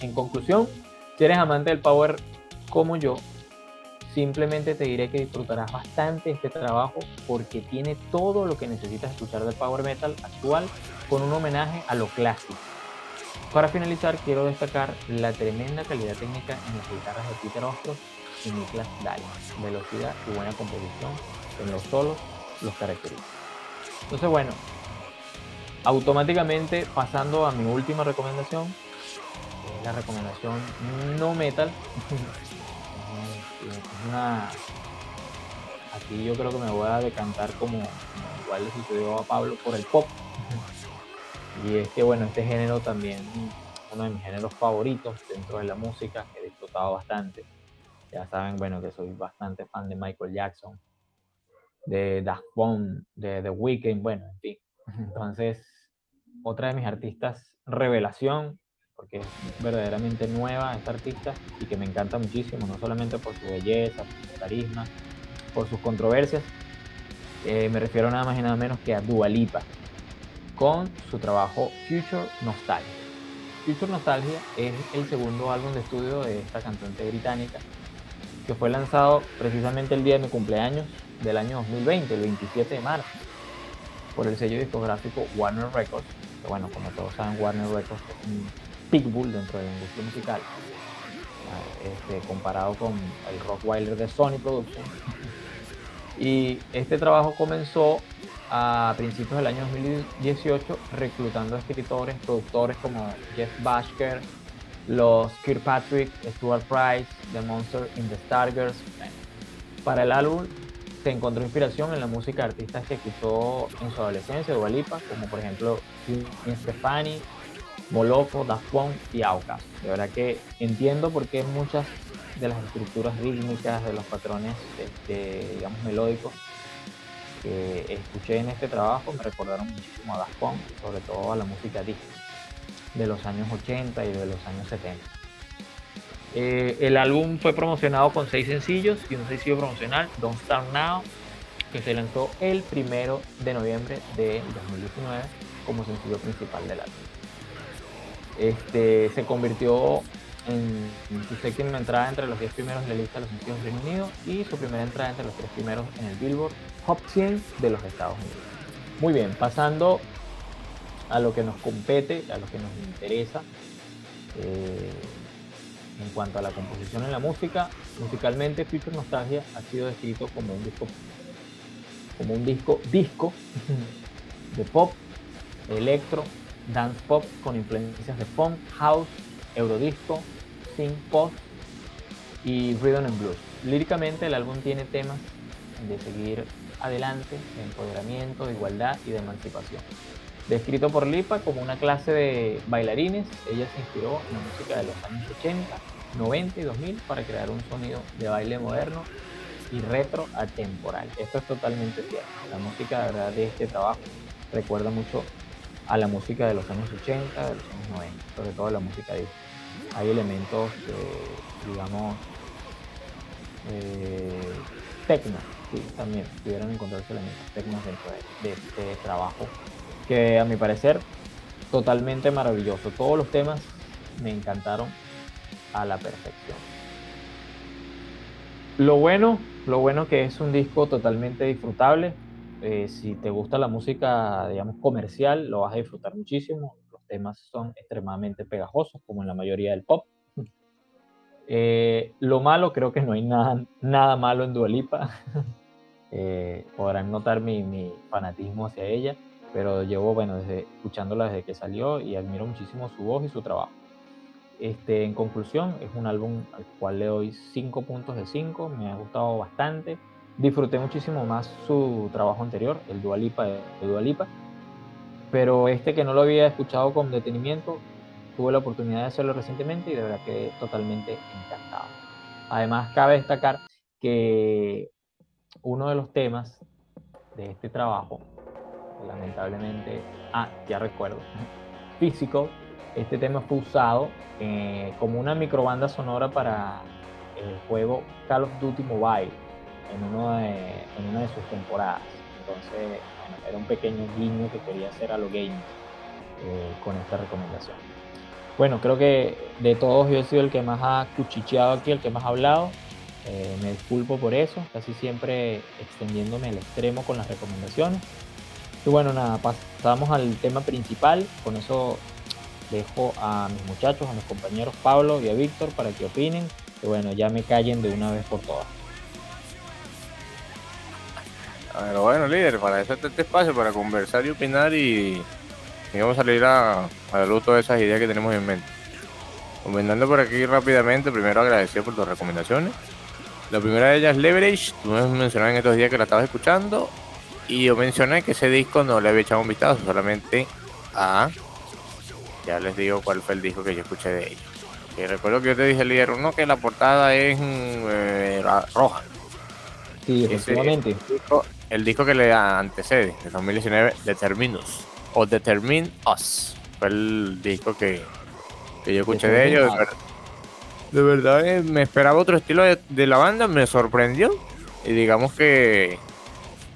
En conclusión, si eres amante del power como yo, simplemente te diré que disfrutarás bastante este trabajo porque tiene todo lo que necesitas escuchar del power metal actual con un homenaje a lo clásico. Para finalizar, quiero destacar la tremenda calidad técnica en las guitarras de Peter Ostros y Niklas Dahl. Velocidad y buena composición en los solos los caracterizan. Entonces, bueno, automáticamente pasando a mi última recomendación, la recomendación no metal. una, aquí yo creo que me voy a decantar como, igual le sucedió a Pablo por el pop. Y es que bueno, este género también uno de mis géneros favoritos dentro de la música, he disfrutado bastante. Ya saben, bueno, que soy bastante fan de Michael Jackson, de Daft Punk, de The Weeknd, bueno, en fin. Entonces, otra de mis artistas revelación, porque es verdaderamente nueva esta artista y que me encanta muchísimo, no solamente por su belleza, por su carisma, por sus controversias, eh, me refiero nada más y nada menos que a Dua Lipa, con su trabajo Future Nostalgia. Future Nostalgia es el segundo álbum de estudio de esta cantante británica, que fue lanzado precisamente el día de mi cumpleaños, del año 2020, el 27 de marzo, por el sello discográfico Warner Records, que bueno, como todos saben, Warner Records es un pitbull dentro de la industria musical, este, comparado con el Rockweiler de Sony Productions. Y este trabajo comenzó a principios del año 2018 reclutando escritores, productores como Jeff Bashker, los Kirkpatrick, Stuart Price, The Monster in the Stargers. Para el álbum se encontró inspiración en la música de artistas que escuchó en su adolescencia, de Walipa, como por ejemplo Gwen Stefani, Moloko, Daft Punk y Auka. De verdad que entiendo por qué muchas de las estructuras rítmicas, de los patrones, este, digamos, melódicos que escuché en este trabajo me recordaron muchísimo a Daft Punk, sobre todo a la música disco de los años 80 y de los años 70. Eh, el álbum fue promocionado con seis sencillos y un sencillo promocional, Don't Start Now, que se lanzó el primero de noviembre de 2019 como sencillo principal del álbum. Este, se convirtió en, su séptima entrada entre los 10 primeros de la lista de los sencillos Reino Unido y su primera entrada entre los tres primeros en el Billboard Top 100 de los Estados Unidos. Muy bien, pasando a lo que nos compete, a lo que nos interesa. Eh, en cuanto a la composición en la música, musicalmente Future Nostalgia ha sido descrito como un disco como un disco disco de pop, electro, dance pop con influencias de funk, house, eurodisco, synth pop y rhythm and blues. Líricamente el álbum tiene temas de seguir adelante, de empoderamiento, de igualdad y de emancipación. Descrito por Lipa como una clase de bailarines, ella se inspiró en la música de los años 80, 90 y 2000 para crear un sonido de baile moderno y retro atemporal. Esto es totalmente cierto. La música de este trabajo recuerda mucho a la música de los años 80, de los años 90, sobre todo la música de hay elementos, digamos, eh, sí, también pudieran encontrarse elementos tecnos dentro de este trabajo que a mi parecer totalmente maravilloso. Todos los temas me encantaron a la perfección. Lo bueno, lo bueno que es un disco totalmente disfrutable. Eh, si te gusta la música, digamos, comercial, lo vas a disfrutar muchísimo. Los temas son extremadamente pegajosos, como en la mayoría del pop. Eh, lo malo, creo que no hay nada, nada malo en Dualipa. eh, podrán notar mi, mi fanatismo hacia ella pero llevo, bueno, desde, escuchándola desde que salió y admiro muchísimo su voz y su trabajo. Este, en conclusión, es un álbum al cual le doy 5 puntos de 5, me ha gustado bastante. Disfruté muchísimo más su trabajo anterior, el Dualipa de, de Dualipa, pero este que no lo había escuchado con detenimiento, tuve la oportunidad de hacerlo recientemente y de verdad que totalmente encantado. Además, cabe destacar que uno de los temas de este trabajo, lamentablemente, ah, ya recuerdo, físico, este tema fue usado eh, como una microbanda sonora para el juego Call of Duty Mobile en, uno de, en una de sus temporadas. Entonces, bueno, era un pequeño guiño que quería hacer a los gamers eh, con esta recomendación. Bueno, creo que de todos yo he sido el que más ha cuchicheado aquí, el que más ha hablado. Eh, me disculpo por eso, casi siempre extendiéndome al extremo con las recomendaciones. Y bueno, nada, pasamos al tema principal. Con eso dejo a mis muchachos, a mis compañeros Pablo y a Víctor para que opinen. Y bueno, ya me callen de una vez por todas. Pero bueno, líder, para eso este espacio, para conversar y opinar y, vamos a salir a, a la luz todas esas ideas que tenemos en mente. Comentando por aquí rápidamente, primero agradecer por tus recomendaciones. La primera de ellas es Leverage, tú me mencionabas en estos días que la estabas escuchando y yo mencioné que ese disco no le había echado un vistazo, solamente a... Ya les digo cuál fue el disco que yo escuché de ellos. Que recuerdo que yo te dije, líder, uno que la portada es eh, roja. Sí, efectivamente. el disco que le antecede, de 2019, Determinus, o Determine Us, fue el disco que, que yo escuché de ellos. De verdad, eh, me esperaba otro estilo de, de, la banda, me sorprendió. Y digamos que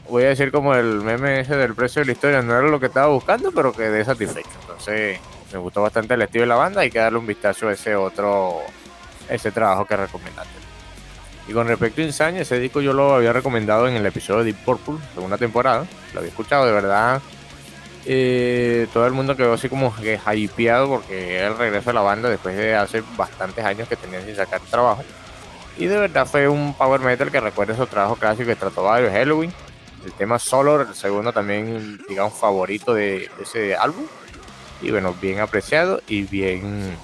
voy a decir como el meme ese del precio de la historia, no era lo que estaba buscando, pero quedé satisfecho. Entonces, me gustó bastante el estilo de la banda, hay que darle un vistazo a ese otro, ese trabajo que recomendaste. Y con respecto a Insane, ese disco yo lo había recomendado en el episodio de Deep Purple, segunda temporada, lo había escuchado, de verdad. Eh, todo el mundo quedó así como que hypeado porque era el regreso de la banda después de hace bastantes años que tenían sin sacar trabajo. Y de verdad fue un power metal que recuerda su trabajo clásico que trató varios Halloween. El tema Solar, el segundo también, digamos, favorito de, ese álbum. Y bueno, bien apreciado y bien,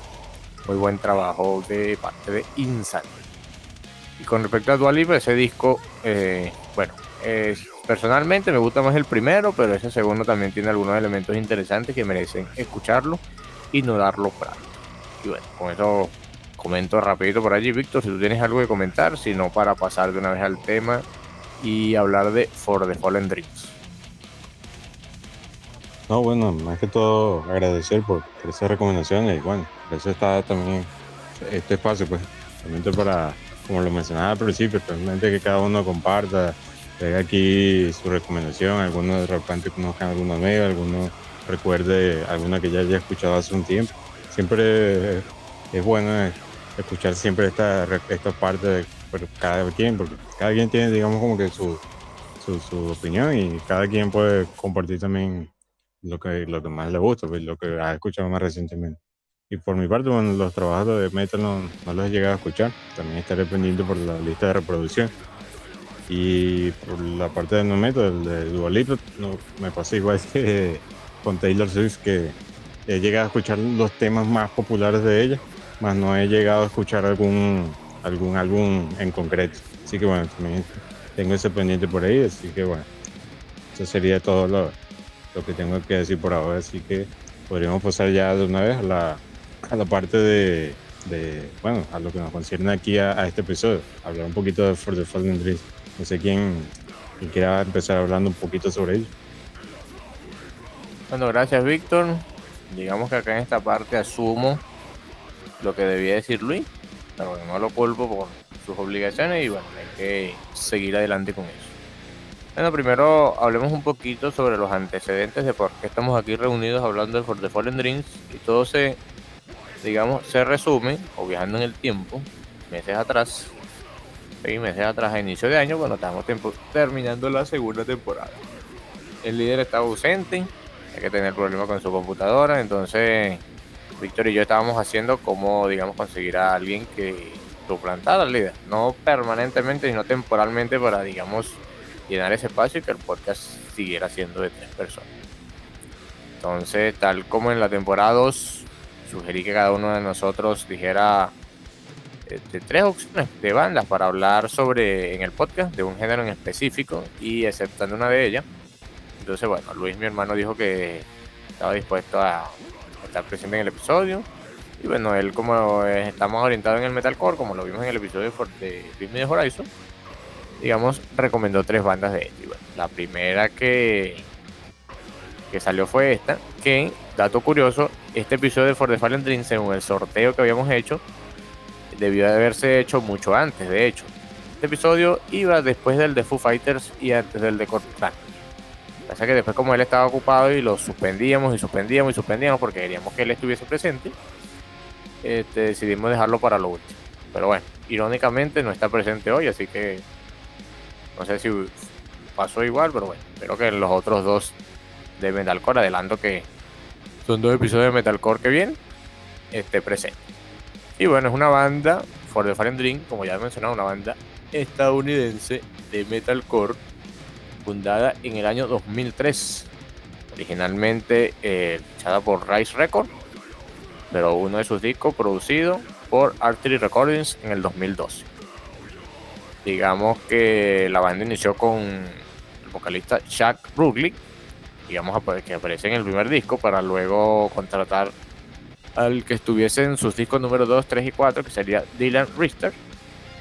muy buen trabajo de parte de Insane. Y con respecto a Dualipa, ese disco, eh, bueno, es Personalmente me gusta más el primero, pero ese segundo también tiene algunos elementos interesantes que merecen escucharlo y no darlo para. Y bueno, con eso comento rapidito por allí, Víctor, si tú tienes algo que comentar, sino para pasar de una vez al tema y hablar de For the Fallen Dreams. No, bueno, más que todo agradecer por, por esas recomendaciones y bueno, por eso está también este espacio, pues, realmente para, como lo mencionaba al principio, realmente que cada uno comparta Deja aquí su recomendación, algunos de repente conozcan alguna nueva, algunos recuerde alguna que ya haya escuchado hace un tiempo. Siempre es bueno escuchar siempre esta, esta parte de cada quien, porque cada quien tiene, digamos, como que su, su, opinión y cada quien puede compartir también lo que, lo que más le gusta, pues, lo que ha escuchado más recientemente. Y por mi parte, bueno, los trabajos de metal no, no los he llegado a escuchar, también estaré pendiente por la lista de reproducción. Y por la parte de no meto, el de Dualito, no, me pasa igual que con Taylor Swift, que he llegado a escuchar los temas más populares de ella, más no he llegado a escuchar algún, algún álbum en concreto. Así que bueno, también tengo ese pendiente por ahí, así que bueno, eso sería todo lo, lo que tengo que decir por ahora. Así que podríamos pasar ya de una vez a la, a la parte de, de, bueno, a lo que nos concierne aquí a, a este episodio, hablar un poquito de For the Fallen Dreams. No sé quién, quiera empezar hablando un poquito sobre ello. Bueno, gracias Víctor. Digamos que acá en esta parte asumo lo que debía decir Luis, pero no lo culpo por sus obligaciones y bueno, hay que seguir adelante con eso. Bueno, primero hablemos un poquito sobre los antecedentes de por qué estamos aquí reunidos hablando de For the Fallen Dreams y todo se, digamos, se resume, o viajando en el tiempo, meses atrás, seis meses atrás, a inicio de año, cuando estamos terminando la segunda temporada. El líder estaba ausente, hay que tener problemas con su computadora, entonces Víctor y yo estábamos haciendo cómo, digamos, conseguir a alguien que suplantara al líder, no permanentemente, sino temporalmente para, digamos, llenar ese espacio y que el podcast siguiera siendo de tres personas. Entonces, tal como en la temporada 2, sugerí que cada uno de nosotros dijera este, tres opciones de bandas para hablar sobre en el podcast de un género en específico y exceptando una de ellas. Entonces, bueno, Luis, mi hermano, dijo que estaba dispuesto a estar presente en el episodio. Y bueno, él como estamos orientados en el metalcore, como lo vimos en el episodio de Luis Horizon, digamos, recomendó tres bandas de él. la primera que, que salió fue esta, que, dato curioso, este episodio de For the Fallen Dream, según el sorteo que habíamos hecho, debió de haberse hecho mucho antes, de hecho. Este episodio iba después del de Foo Fighters y antes del de Corpse Pasa que después como él estaba ocupado y lo suspendíamos y suspendíamos y suspendíamos porque queríamos que él estuviese presente, este, decidimos dejarlo para lo último. Pero bueno, irónicamente no está presente hoy, así que no sé si pasó igual, pero bueno, espero que los otros dos de Metalcore, adelanto que son dos episodios de Metalcore que vienen, esté presente. Y bueno, es una banda, For the Fallen Dream, como ya he mencionado, una banda estadounidense de metalcore fundada en el año 2003. Originalmente eh, por Rise Records, pero uno de sus discos producido por Artery Recordings en el 2012. Digamos que la banda inició con el vocalista Chuck Rugley, digamos que aparece en el primer disco para luego contratar al que estuviese en sus discos número 2, 3 y 4, que sería Dylan Richter,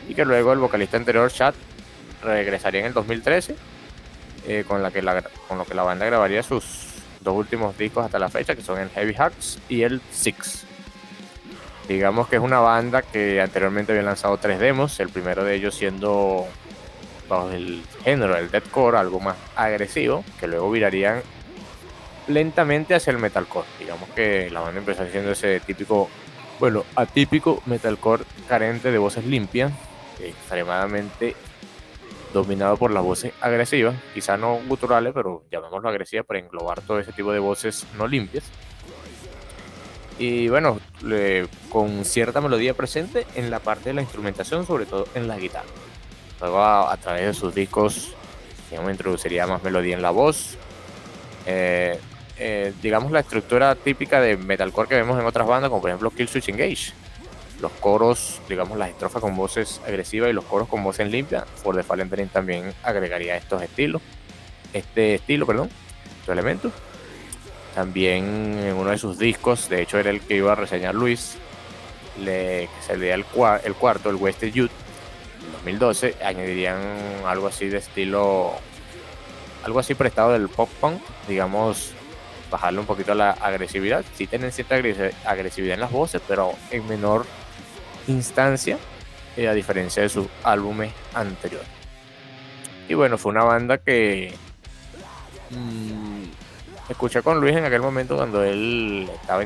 y que luego el vocalista anterior, Chad, regresaría en el 2013, eh, con, la que la, lo que la banda grabaría sus dos últimos discos hasta la fecha, que son el Heavy Hearts y el Six. Digamos que es una banda que anteriormente había lanzado tres demos, el primero de ellos siendo bajo el género del deathcore, algo más agresivo, que luego virarían lentamente hacia el metalcore. Digamos que la banda empezó haciendo ese típico, bueno, atípico metalcore carente de voces limpias, extremadamente dominado por las voces agresivas, quizá no guturales, pero llamémoslo agresivas para englobar todo ese tipo de voces no limpias. Y bueno, con cierta melodía presente en la parte de la instrumentación, sobre todo en la guitarra. Luego a, través de sus discos, digamos, introduciría más melodía en la voz. Eh, eh, digamos, la estructura típica de metalcore que vemos en otras bandas, como por ejemplo Killswitch Engage. Los coros, digamos, las estrofas con voces agresivas y los coros con voces limpias. For the Fallen Dream también agregaría estos estilos. Este estilo, perdón, estos elementos. También en uno de sus discos, de hecho era el que iba a reseñar Luis, le, que salía el, el cuarto, el Wasted Youth, en 2012, añadirían algo así de estilo, algo así prestado del pop punk, digamos, bajarle un poquito la agresividad. Sí tienen cierta agresividad en las voces, pero en menor instancia, eh, a diferencia de sus álbumes anteriores. Y bueno, fue una banda que mm, escuché con Luis en aquel momento cuando él estaba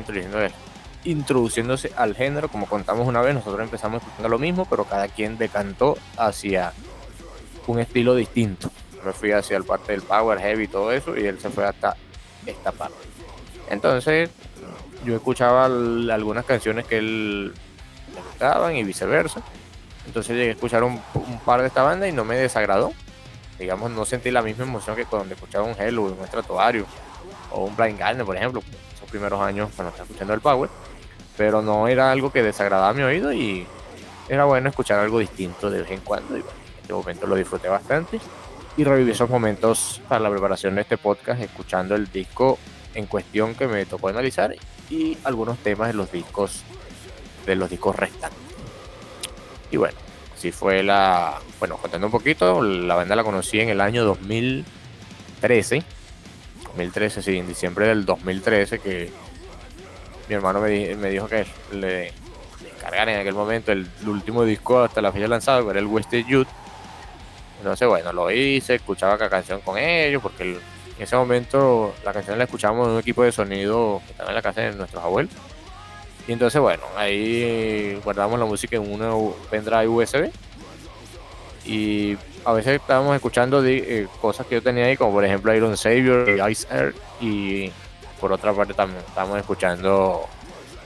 introduciéndose al género. Como contamos una vez, nosotros empezamos escuchando lo mismo, pero cada quien decantó hacia un estilo distinto. me fui hacia el parte del power, heavy y todo eso, y él se fue hasta esta parte. Entonces, yo escuchaba algunas canciones que él le gustaban y viceversa. Entonces llegué a escuchar un, par de esta banda y no me desagradó. Digamos, no sentí la misma emoción que cuando escuchaba un Hello, un Estratuario o un Blind Garden, por ejemplo, esos primeros años cuando estaba escuchando el Power. Pero no era algo que desagradaba mi oído y era bueno escuchar algo distinto de vez en cuando. En este momento lo disfruté bastante y reviví esos momentos para la preparación de este podcast, escuchando el disco en cuestión que me tocó analizar y algunos temas de los discos de los discos restantes. Y bueno, así fue la, bueno, contando un poquito, la banda la conocí en el año 2013. 2013, sí, en diciembre del 2013 que mi hermano me, me dijo que le descargaran en aquel momento el, último disco hasta la fecha lanzado, que era el Wasted Youth. Entonces, bueno, lo hice, escuchaba cada canción con ellos, porque en ese momento la canción la escuchábamos en un equipo de sonido que estaba en la casa de nuestros abuelos. Y entonces, bueno, ahí guardamos la música en una pendrive USB. Y a veces estábamos escuchando eh, cosas que yo tenía ahí, como por ejemplo Iron Savior y Ice Air. Y por otra parte también estábamos escuchando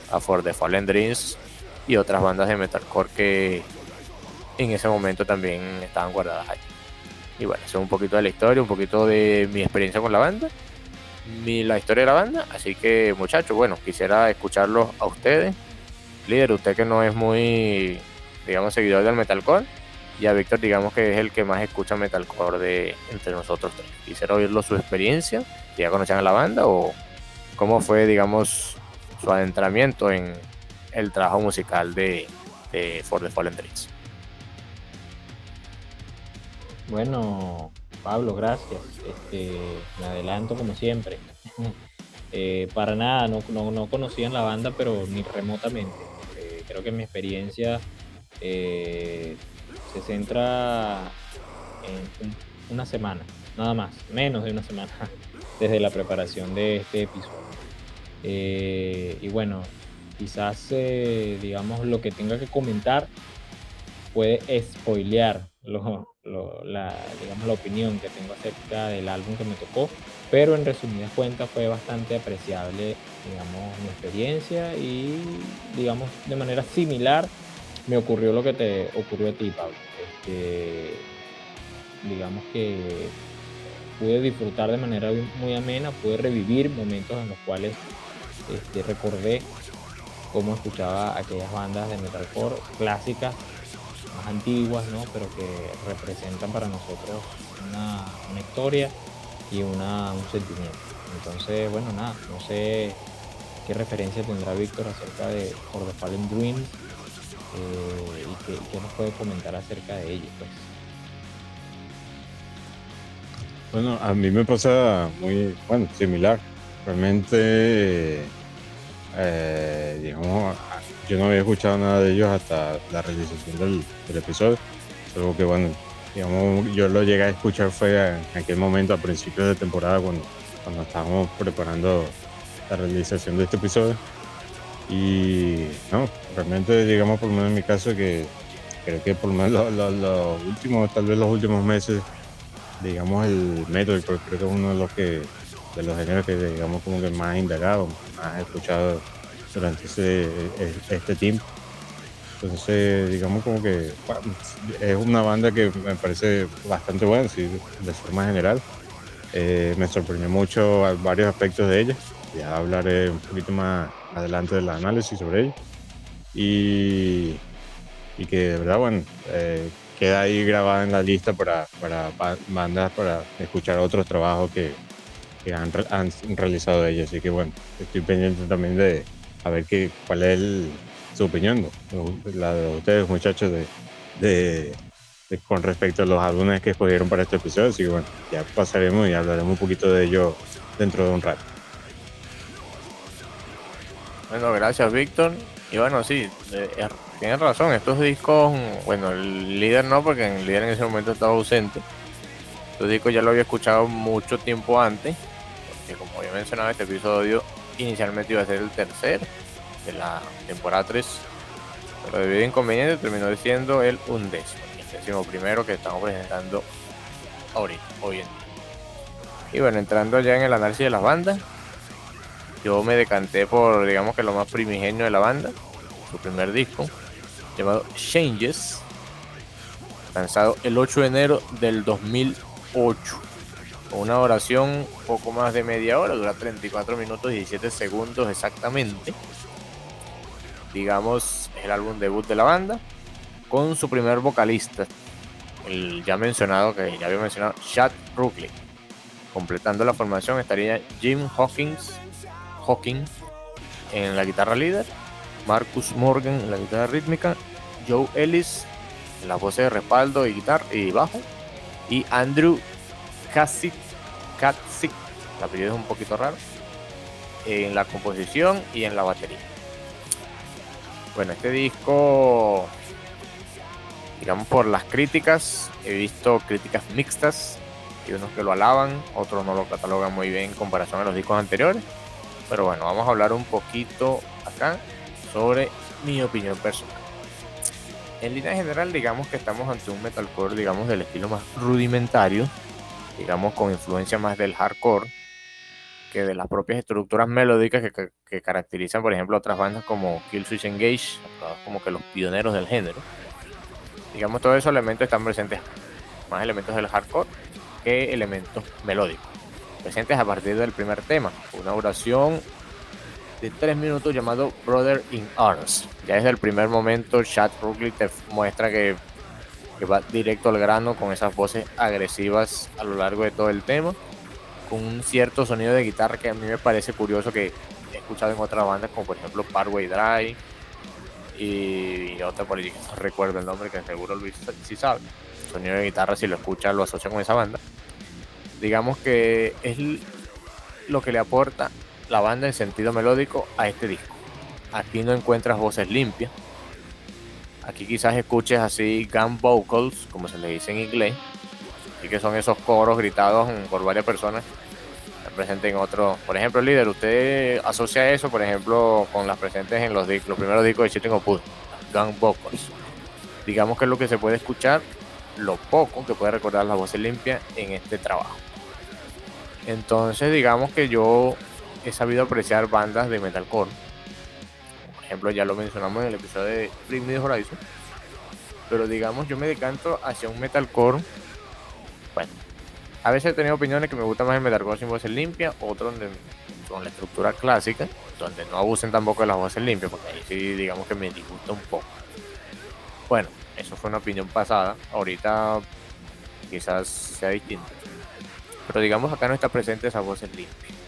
a For the Fallen Dreams y otras bandas de metalcore que en ese momento también estaban guardadas ahí. Y bueno, eso es un poquito de la historia, un poquito de mi experiencia con la banda. la historia de la banda. Así que, muchachos, bueno, quisiera escucharlos a ustedes. Líder, usted que no es muy, digamos, seguidor del metalcore. Y a Víctor, digamos que es el que más escucha metalcore de entre nosotros tres. Quisiera oírlo su experiencia, si ya conocían a la banda o cómo fue, digamos, su adentramiento en el trabajo musical de For the Fallen Dreams. Bueno, Pablo, gracias. Este, me adelanto como siempre. Eh, para nada, no, no, no, conocían la banda, pero ni remotamente. Eh, creo que mi experiencia eh, se centra en una semana, nada más, menos de una semana, desde la preparación de este episodio. y bueno, quizás, digamos, lo que tenga que comentar puede spoilear la, digamos, la opinión que tengo acerca del álbum que me tocó, pero en resumidas cuentas fue bastante apreciable, digamos, mi experiencia y, digamos, de manera similar me ocurrió lo que te ocurrió a ti, Pablo. Este, digamos que pude disfrutar de manera muy amena, pude revivir momentos en los cuales este, recordé cómo escuchaba aquellas bandas de metalcore clásicas antiguas, ¿no? pero que representan para nosotros una, historia y una, un sentimiento. Entonces, bueno, nada, no sé qué referencia tendrá Víctor acerca de For the Fallen Dreams eh, y qué, nos puede comentar acerca de ellos. Pues. Bueno, a mí me pasa muy, bueno, similar. Realmente, eh, digamos, yo no había escuchado nada de ellos hasta la realización del, episodio. Solo que, bueno, digamos, yo lo llegué a escuchar fue en aquel momento, a principios de temporada, cuando, cuando estábamos preparando la realización de este episodio. Y no, realmente, digamos, por lo menos en mi caso, que creo que por lo menos los, últimos, tal vez los últimos meses, digamos, el método, creo que es uno de los que de los géneros que digamos como que más indagado, más escuchado durante ese, este tiempo. Entonces, digamos como que es una banda que me parece bastante buena, de forma general. Eh, me sorprendió mucho varios aspectos de ella. Ya hablaré un poquito más adelante del análisis sobre ella. Y, y que de verdad, bueno, eh, queda ahí grabada en la lista para, para bandas, para escuchar otros trabajos que, que han, han realizado ella. Así que bueno, estoy pendiente también de, a ver qué, cuál es su opinión, la de ustedes muchachos, de, con respecto a los álbumes que escogieron para este episodio. Así que bueno, ya pasaremos y hablaremos un poquito de ello dentro de un rato. Bueno, gracias Víctor. Y bueno, sí, eh, eh, tienes razón, estos discos, bueno, el líder no, porque el líder en ese momento estaba ausente. Estos discos ya lo había escuchado mucho tiempo antes, porque como había mencionado este episodio, inicialmente iba a ser el tercer de la temporada 3, pero debido a inconveniente terminó siendo el undécimo, el décimo primero que estamos presentando ahorita, hoy en día. Y bueno, entrando ya en el análisis de las bandas, yo me decanté por, digamos que lo más primigenio de la banda, su primer disco, llamado Changes, lanzado el 8 de enero del 2008 una oración poco más de media hora, dura 34 minutos y 17 segundos exactamente. Digamos, el álbum debut de la banda, con su primer vocalista, el ya mencionado, que ya había mencionado, Chad Brooklyn. Completando la formación estaría Jim Hawkins, Hawking en la guitarra líder, Marcus Morgan en la guitarra rítmica, Joe Ellis en la voz de respaldo y guitarra y bajo, y Andrew Katsik, Katsik, el apellido es un poquito raro, en la composición y en la batería. Bueno, este disco, digamos por las críticas, he visto críticas mixtas, y unos que lo alaban, otros no lo catalogan muy bien en comparación a los discos anteriores. Pero bueno, vamos a hablar un poquito acá sobre mi opinión personal. En línea general, digamos que estamos ante un metalcore, digamos, del estilo más rudimentario, digamos, con influencia más del hardcore que de las propias estructuras melódicas que, caracterizan, por ejemplo, otras bandas como Killswitch Engage, como que los pioneros del género. Digamos, todos esos elementos están presentes, más elementos del hardcore que elementos melódicos. presentes a partir del primer tema, una oración de tres minutos llamado Brother in Arms. Ya desde el primer momento, Chad Rookley te muestra que, que, va directo al grano con esas voces agresivas a lo largo de todo el tema, con un cierto sonido de guitarra que a mí me parece curioso que he escuchado en otras bandas, como por ejemplo Parkway Drive y otra por ahí, no recuerdo el nombre, que seguro Luis sí sabe. sonido de guitarra, si lo escucha, lo asocia con esa banda. Digamos que es lo que le aporta la banda en sentido melódico a este disco. Aquí no encuentras voces limpias. Aquí quizás escuches así gun vocals, como se le dice en inglés. Y que son esos coros gritados por varias personas presentes en otro. Por ejemplo, líder, usted asocia eso, por ejemplo, con las presentes en los, los primeros discos de Cheating Opus, gun vocals. Digamos que es lo que se puede escuchar, lo poco que puede recordar las voces limpias en este trabajo. Entonces, digamos que yo he sabido apreciar bandas de metalcore. Ejemplo, ya lo mencionamos en el episodio de Bring Me Horizon. Pero digamos, yo me decanto hacia un metalcore. Bueno, a veces he tenido opiniones que me gusta más el metalcore sin voces limpias, otros donde con la estructura clásica, donde no abusen tampoco de las voces limpias, porque ahí sí digamos que me disgusta un poco. Bueno, eso fue una opinión pasada. Ahorita quizás sea distinto. Pero digamos acá no está presente esa voces limpias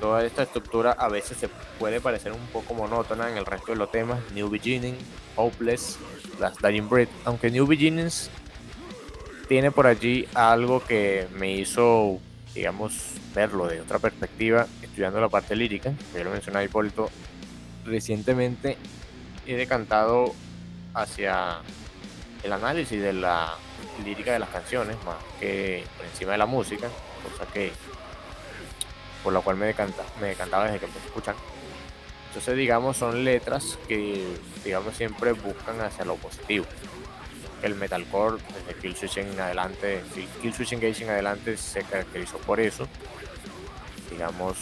toda esta estructura a veces se puede parecer un poco monótona en el resto de los temas. New Beginning, Hopeless, Last Dying Breed. Aunque New Beginnings tiene por allí algo que me hizo, digamos, verlo de otra perspectiva, estudiando la parte lírica. Ya lo mencionaba Hipólito. Recientemente he decantado hacia el análisis de la lírica de las canciones, más que por encima de la música, cosa que por lo cual me, decanta, me decantaba desde que empecé a. Entonces, digamos, son letras que, digamos, siempre buscan hacia lo positivo. El metalcore, desde Killswitch en adelante, Killswitch Engage en adelante se caracterizó por eso. Digamos,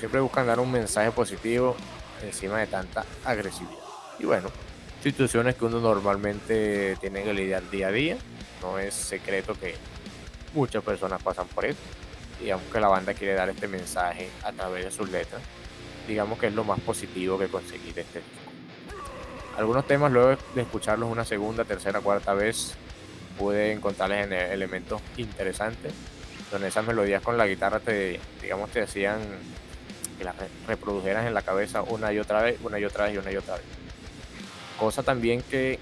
siempre buscan dar un mensaje positivo encima de tanta agresividad. Y bueno, situaciones que uno normalmente tiene que lidiar día a día. No es secreto que muchas personas pasan por eso digamos que la banda quiere dar este mensaje a través de sus letras, digamos que es lo más positivo que conseguí de este disco. Algunos temas luego de escucharlos una segunda, tercera, cuarta vez, pude encontrarles elementos interesantes, donde esas melodías con la guitarra te, digamos, te hacían que las reprodujeras en la cabeza una y otra vez, una y otra vez y una y otra vez. Cosa también que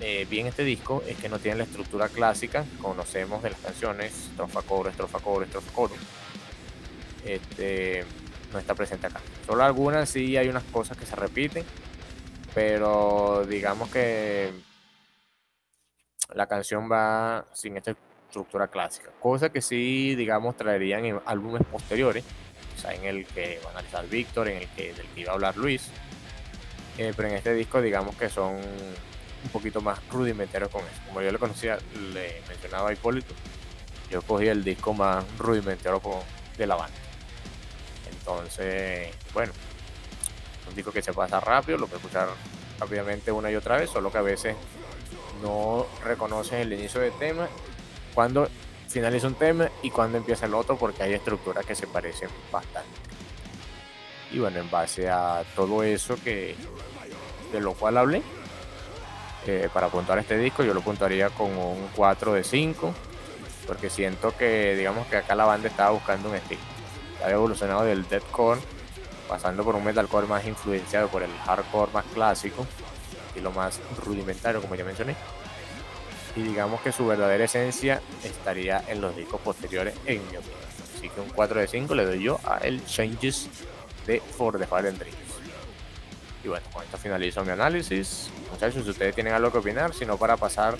eh, bien este disco es que no tiene la estructura clásica, conocemos de las canciones, estrofa coro, estrofa coro, estrofa coro. Este, no está presente acá. Solo algunas sí hay unas cosas que se repiten, pero digamos que la canción va sin esta estructura clásica. Cosa que sí, digamos, traerían en álbumes posteriores, o sea, en el que va a analizar Víctor, en el que, del que iba a hablar Luis. Eh, pero en este disco, digamos que son un poquito más rudimentario con eso. Como yo le conocía, le mencionaba a Hipólito, yo cogí el disco más rudimentario de la banda. Entonces, bueno, un disco que se pasa rápido, lo puedes escuchar rápidamente una y otra vez, solo que a veces no reconoces el inicio del tema, cuando finaliza un tema y cuando empieza el otro, porque hay estructuras que se parecen bastante. Y bueno, en base a todo eso que de lo cual hablé, para puntuar este disco yo lo puntuaría con un 4 de 5, porque siento que digamos que acá la banda estaba buscando un estilo. Ha evolucionado del deathcore, pasando por un metalcore más influenciado por el hardcore más clásico, y lo más rudimentario como ya mencioné. Y digamos que su verdadera esencia estaría en los discos posteriores en mi opinión. Así que un 4 de 5 le doy yo a el Changes de For the Fallen Dreams. Y bueno, con esto finalizo mi análisis. Muchachos, si ustedes tienen algo que opinar, sino para pasar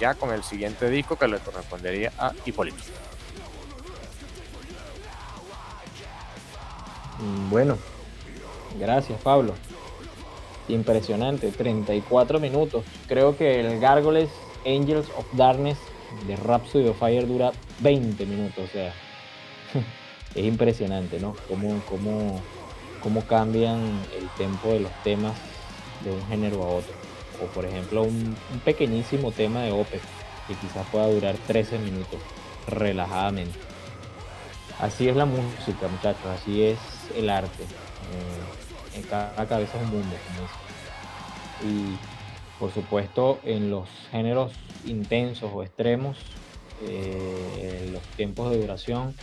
ya con el siguiente disco que le correspondería a Hipólito. Mm, bueno, gracias Pablo. Impresionante, 34 minutos. Creo que el Gargoles Angels of Darkness de Rhapsody of Fire dura 20 minutos. O sea, es impresionante, ¿no? Cómo, cómo cómo cambian el tempo de los temas de un género a otro. O por ejemplo un, pequeñísimo tema de OPE que quizás pueda durar 13 minutos relajadamente. así es la música, muchachos, así es el arte. Eh, en cada cabeza es un mundo, Y por supuesto, en los géneros intensos o extremos, eh, los tiempos de duración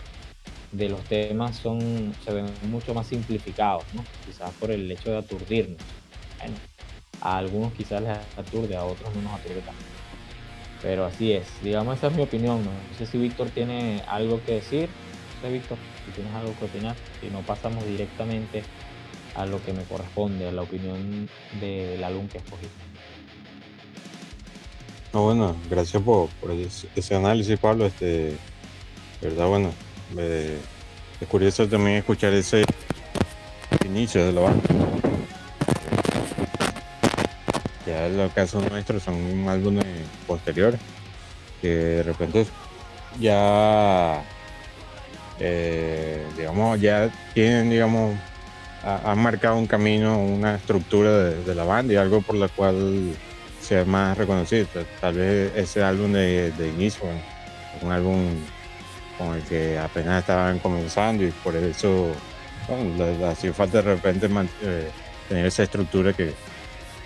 de los temas son, se ven mucho más simplificados, quizás por el hecho de aturdirnos. a algunos quizás les aturde, a otros no nos aturde tanto. Pero así es, digamos, esa es mi opinión. No, sé si Víctor tiene algo que decir. No sé, Víctor, si tienes algo que opinar. Si no, pasamos directamente a lo que me corresponde, a la opinión del álbum que escogí. No, bueno, gracias por, ese, análisis, Pablo. Este, verdad, bueno, es curioso también escuchar ese inicio de la banda. Ya los casos nuestros son álbumes posteriores que de repente ya, eh, digamos, ya tienen, digamos, han marcado un camino, una estructura de, la banda y algo por la cual sea más reconocido. Tal vez ese álbum de, inicio, un álbum con el que apenas estaban comenzando y por eso bueno, hacía falta de repente eh, tener esa estructura que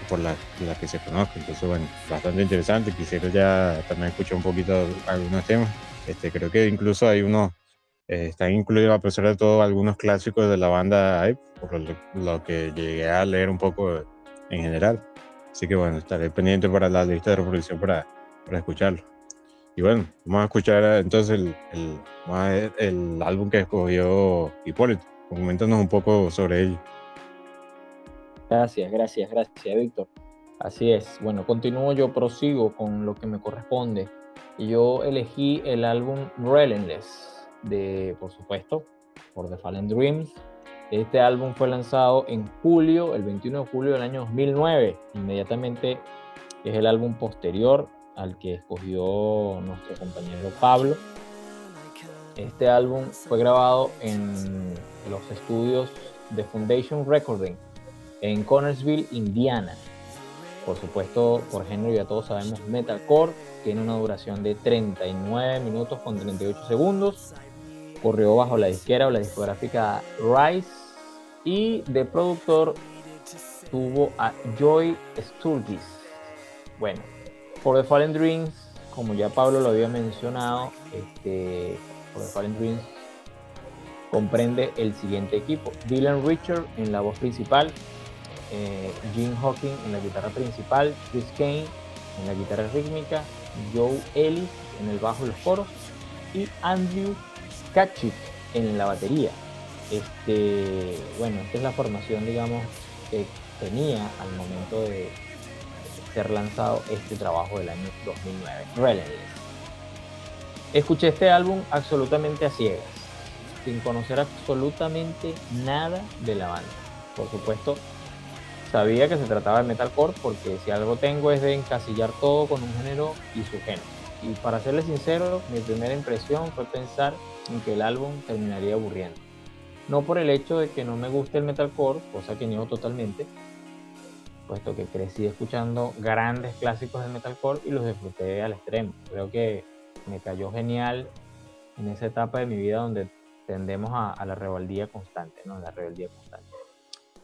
por la, que se conozca. Entonces, bueno, bastante interesante. Quisiera ya también escuchar un poquito algunos temas. Este, creo que incluso hay unos, eh, están incluidos a pesar de todo algunos clásicos de la banda por lo, que llegué a leer un poco en general. Así que bueno, estaré pendiente para la lista de reproducción para, para escucharlo. Y bueno, vamos a escuchar entonces el, el, álbum que escogió Hipólito. Coméntanos un poco sobre él. Gracias, gracias, gracias, Víctor. Así es. Bueno, continúo yo, prosigo con lo que me corresponde. Yo elegí el álbum Relentless de, por supuesto, por The Fallen Dreams. Este álbum fue lanzado en julio, el 21 de julio del año 2009. Inmediatamente es el álbum posterior al que escogió nuestro compañero Pablo. Este álbum fue grabado en los estudios de Foundation Recording en Connersville, Indiana. Por supuesto, por género ya todos sabemos metalcore, tiene una duración de 39 minutos con 38 segundos. Corrió bajo la disquera o la discográfica Rise y de productor tuvo a Joy Sturgis. Bueno, For the Fallen Dreams, como ya Pablo lo había mencionado, este, For the Fallen Dreams comprende el siguiente equipo. Dylan Richard en la voz principal, eh, Jim Hawking en la guitarra principal, Chris Kane en la guitarra rítmica, Joe Ellis en el bajo y los coros y Andrew Katchik en la batería. Este, bueno, esta es la formación, digamos, que tenía al momento de, lanzado este trabajo del año 2009, Relentless. Escuché este álbum absolutamente a ciegas, sin conocer absolutamente nada de la banda. Por supuesto, sabía que se trataba de metalcore porque si algo tengo es de encasillar todo con un género y su género. Y para serles sincero, mi primera impresión fue pensar en que el álbum terminaría aburriendo. No por el hecho de que no me guste el metalcore, cosa que niego totalmente, puesto que crecí escuchando grandes clásicos de metalcore y los disfruté al extremo. Creo que me cayó genial en esa etapa de mi vida donde tendemos a, la rebeldía constante, ¿no? La rebeldía constante.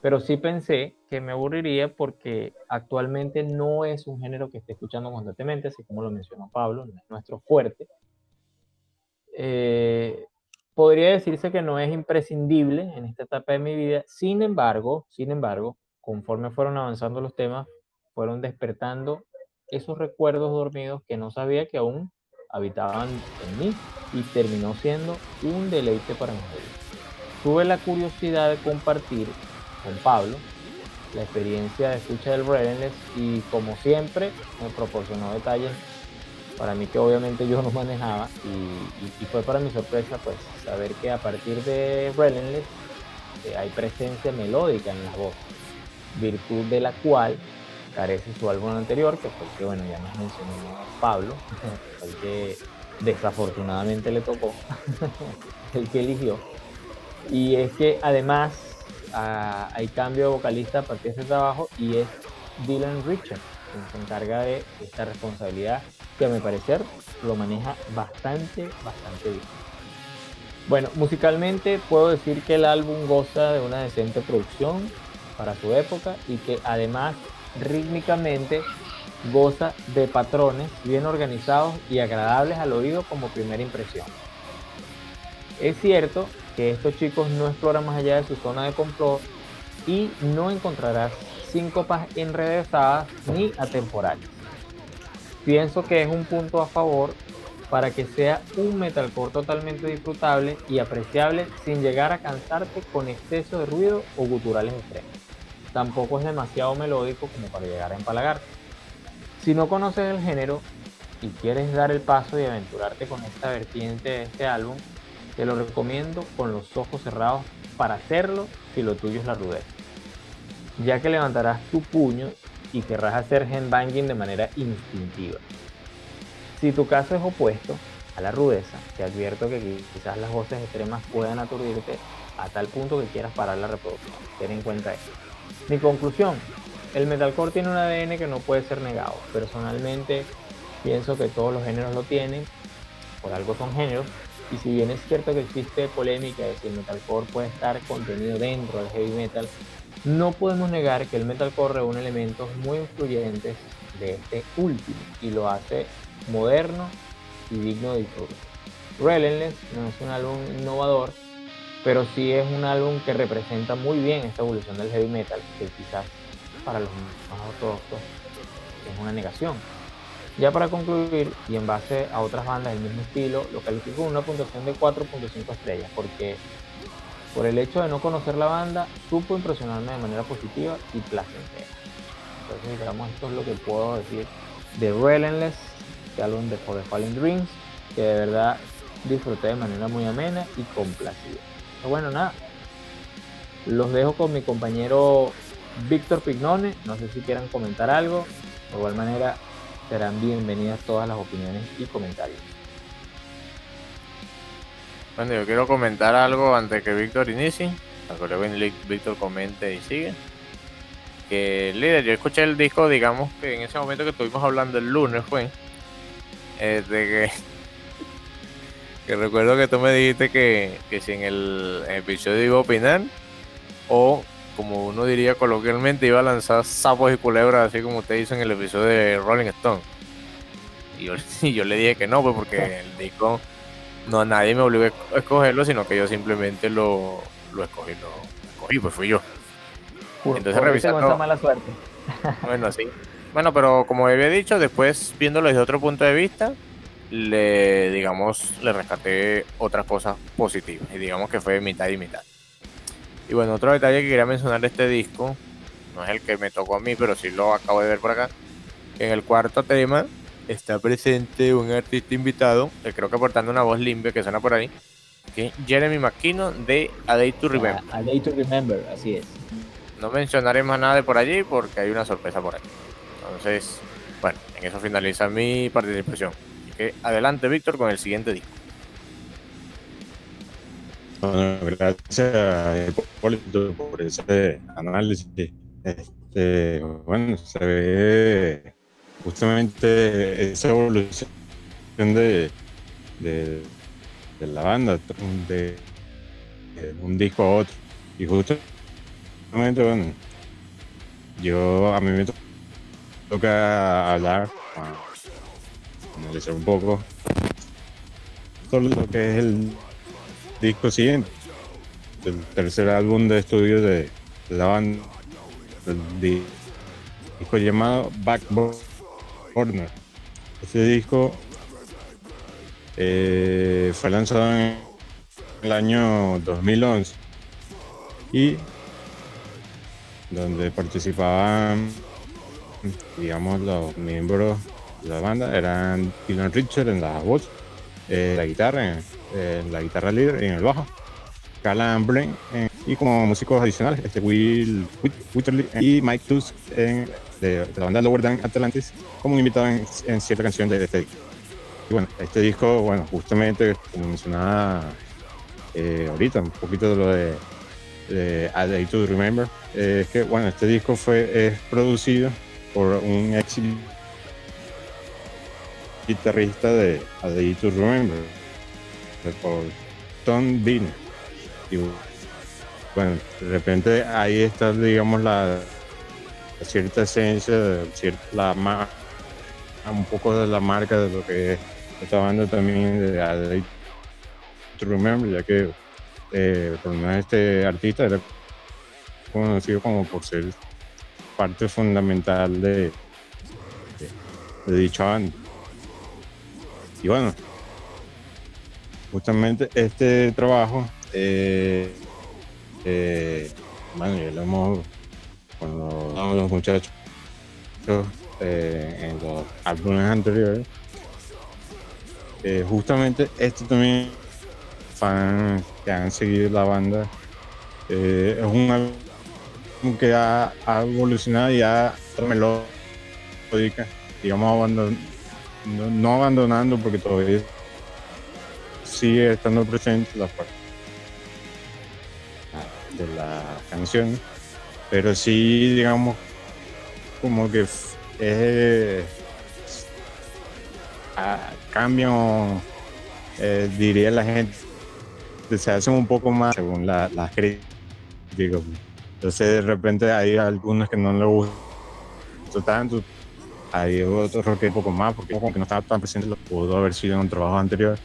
Pero sí pensé que me aburriría porque actualmente no es un género que esté escuchando constantemente, así como lo mencionó Pablo, no es nuestro fuerte. Eh, podría decirse que no es imprescindible en esta etapa de mi vida. Sin embargo, sin embargo, conforme fueron avanzando los temas, fueron despertando esos recuerdos dormidos que no sabía que aún habitaban en mí y terminó siendo un deleite para mí. Tuve la curiosidad de compartir con Pablo la experiencia de escucha del Relentless y como siempre me proporcionó detalles para mí que obviamente yo no manejaba y, fue para mi sorpresa pues saber que a partir de Relentless eh, hay presencia melódica en las voces virtud de la cual carece su álbum anterior, que fue el que, bueno, ya nos mencionó Pablo, el que desafortunadamente le tocó, el que eligió. Y es que además hay cambio de vocalista a partir de este trabajo y es Dylan Richard, quien se encarga de esta responsabilidad que a mi parecer lo maneja bastante, bastante bien. Bueno, musicalmente puedo decir que el álbum goza de una decente producción para su época y que además rítmicamente goza de patrones bien organizados y agradables al oído como primera impresión. Es cierto que estos chicos no exploran más allá de su zona de confort y no encontrarás síncopas enrevesadas ni atemporales. Pienso que es un punto a favor para que sea un metalcore totalmente disfrutable y apreciable sin llegar a cansarte con exceso de ruido o guturales extremos. Tampoco es demasiado melódico como para llegar a empalagarte. Si no conoces el género y quieres dar el paso y aventurarte con esta vertiente de este álbum, te lo recomiendo con los ojos cerrados para hacerlo si lo tuyo es la rudeza, ya que levantarás tu puño y querrás hacer handbanging de manera instintiva. Si tu caso es opuesto a la rudeza, te advierto que quizás las voces extremas puedan aturdirte a tal punto que quieras parar la reproducción. Ten en cuenta esto. Mi conclusión, el metalcore tiene un ADN que no puede ser negado. Personalmente pienso que todos los géneros lo tienen, por algo son géneros, y si bien es cierto que existe polémica de si el metalcore puede estar contenido dentro del heavy metal, no podemos negar que el metalcore reúne elementos muy influyentes de este último y lo hace moderno y digno de disfrute. Relentless no es un álbum innovador, pero sí es un álbum que representa muy bien esta evolución del heavy metal, que quizás para los más ortodoxos es una negación. Ya para concluir, y en base a otras bandas del mismo estilo, lo califico con una puntuación de 4.5 estrellas, porque por el hecho de no conocer la banda, supo impresionarme de manera positiva y placentera. Entonces, digamos, esto es lo que puedo decir de Relentless, este álbum de For the Fallen Dreams, que de verdad disfruté de manera muy amena y complacida. Bueno, nada, los dejo con mi compañero Víctor Pignone, no sé si quieran comentar algo, de igual manera serán bienvenidas todas las opiniones y comentarios. Bueno, yo quiero comentar algo antes que Víctor inicie, para que Víctor comente y sigue. Que líder, yo escuché el disco, digamos que en ese momento que estuvimos hablando el lunes fue, eh, de que, que recuerdo que tú me dijiste que, que si en el episodio iba a opinar, o como uno diría coloquialmente, iba a lanzar sapos y culebras, así como usted hizo en el episodio de Rolling Stone. Y yo, yo le dije que no, pues porque el disco, no nadie me obligó a escogerlo, sino que yo simplemente lo, lo escogí, lo escogí, pues fui yo. Entonces revisando. mala suerte. bueno, sí. Bueno, pero como había dicho, después viéndolo desde otro punto de vista, le, digamos, le rescaté otras cosas positivas. Y digamos que fue mitad y mitad. Y bueno, otro detalle que quería mencionar de este disco, no es el que me tocó a mí, pero sí lo acabo de ver por acá. En el cuarto tema está presente un artista invitado, que creo que aportando una voz limpia que suena por ahí, que es Jeremy McKinnon de A Day to Remember. A, Day to Remember, así es. No mencionaré más nada de por allí porque hay una sorpresa por ahí. Entonces, bueno, en eso finaliza mi participación. Que adelante, Víctor, con el siguiente disco. Bueno, gracias por ese análisis. Este, bueno, se ve justamente esa evolución de, de, la banda, de, un disco a otro. Y justamente, bueno, yo a mí me toca hablar, analizar un poco todo lo que es el disco siguiente, el tercer álbum de estudio de la banda, el disco llamado Backburner. Este disco eh, fue lanzado en el año 2011 y donde participaban, digamos, los miembros la banda eran Dylan Richard en la voz, eh, la guitarra, en la guitarra líder y en el bajo. Calan Blaine y como músicos adicionales, este Will Witterly y Mike Tusk de, la banda Lower Down Atlantis como invitado en, cierta canción de este disco. Y bueno, este disco, bueno, justamente como mencionaba eh, ahorita, un poquito de lo de, de A Day to Remember, eh, es que bueno, este disco fue es producido por un ex guitarrista de A Day to Remember por Stone Bean. Y bueno, de repente ahí está, digamos, la, cierta esencia, la, un poco de la marca de lo que esta banda también de to Remember, ya que eh, por lo menos este artista era conocido como por ser parte fundamental de, de, dicha banda. Y bueno, justamente este trabajo, eh, eh, bueno, ya lo hemos, cuando los muchachos eh, en los álbumes anteriores, justamente este también fans que han seguido la banda es un álbum que ha, evolucionado y ha melódica digamos, no, abandonando porque todavía sigue estando presente la parte de la canción, pero sí, digamos, como que es, a cambio, eh, diría la gente, se hacen un poco más según las críticas. Entonces, de repente hay algunos que no le gustan tanto, hay otro que un poco más, porque como que no estaba tan presente, lo pudo haber sido en un trabajo anterior.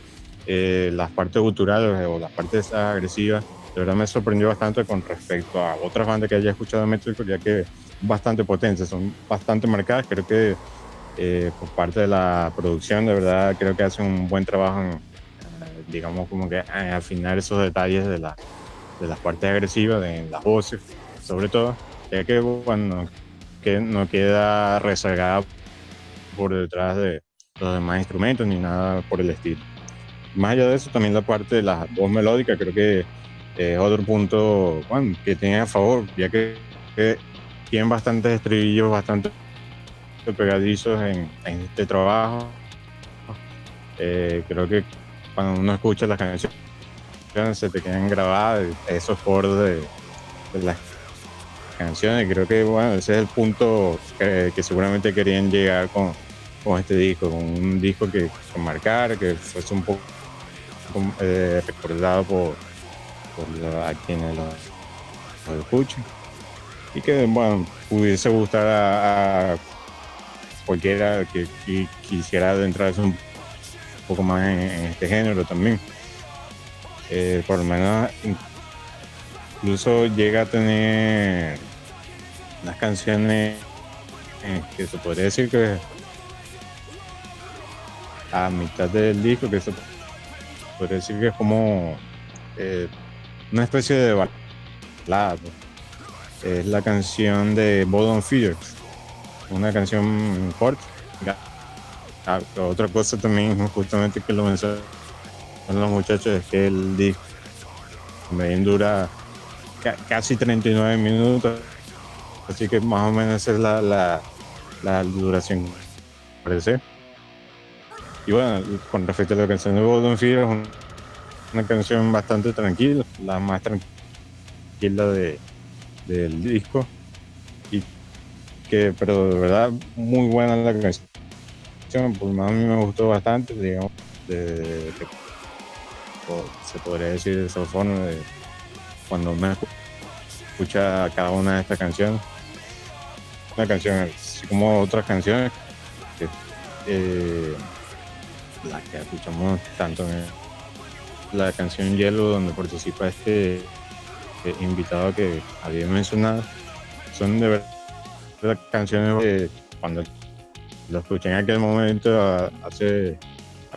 Eh, las partes culturales o las partes agresivas, de verdad me sorprendió bastante con respecto a otras bandas que haya escuchado en Metalcore, ya que bastante potentes, son bastante marcadas. Creo que eh, por parte de la producción, de verdad, creo que hacen un buen trabajo en, digamos, como que afinar esos detalles de, la, de las partes agresivas, de las voces, sobre todo, ya que cuando que no queda rezagada por detrás de los demás instrumentos ni nada por el estilo. Más allá de eso, también la parte de la voz melódica creo que es otro punto que tiene a favor, ya que, tienen bastantes estribillos bastante pegadizos en, este trabajo. Eh, creo que cuando uno escucha las canciones se te quedan grabadas esos acordes de, las canciones. Creo que bueno, ese es el punto que seguramente querían llegar con, con este disco, con un disco que, que marcara, que fuese un poco eh, recordado por, a quienes lo, lo, escuchen y que bueno, pudiese gustar a, cualquiera que, quisiera adentrarse un poco más en, este género también. Eh, por lo menos incluso llega a tener las canciones eh, que se podría decir que a mitad del disco, que se puede decir que es como eh, una especie de balada. Es la canción de Bodon Feeders, una canción corta. Ah, otra cosa también, justamente que lo mencionan los muchachos, es que el disco también dura casi 39 minutos, así que más o menos esa es la, la, la duración, parece. Y bueno, con respecto a la canción de Golden Fear, es una canción bastante tranquila, la más tranquila de, del disco. Y que, pero de verdad, muy buena la canción. Por más a mí me gustó bastante, digamos, se podría decir de forma, de cuando me escucha cada una de estas canciones. Una canción, así como otras canciones, que, eh, la que escuchamos tanto en la canción Hielo, donde participa este eh, invitado que había mencionado, son de verdad canciones que cuando lo escuché en aquel momento, hace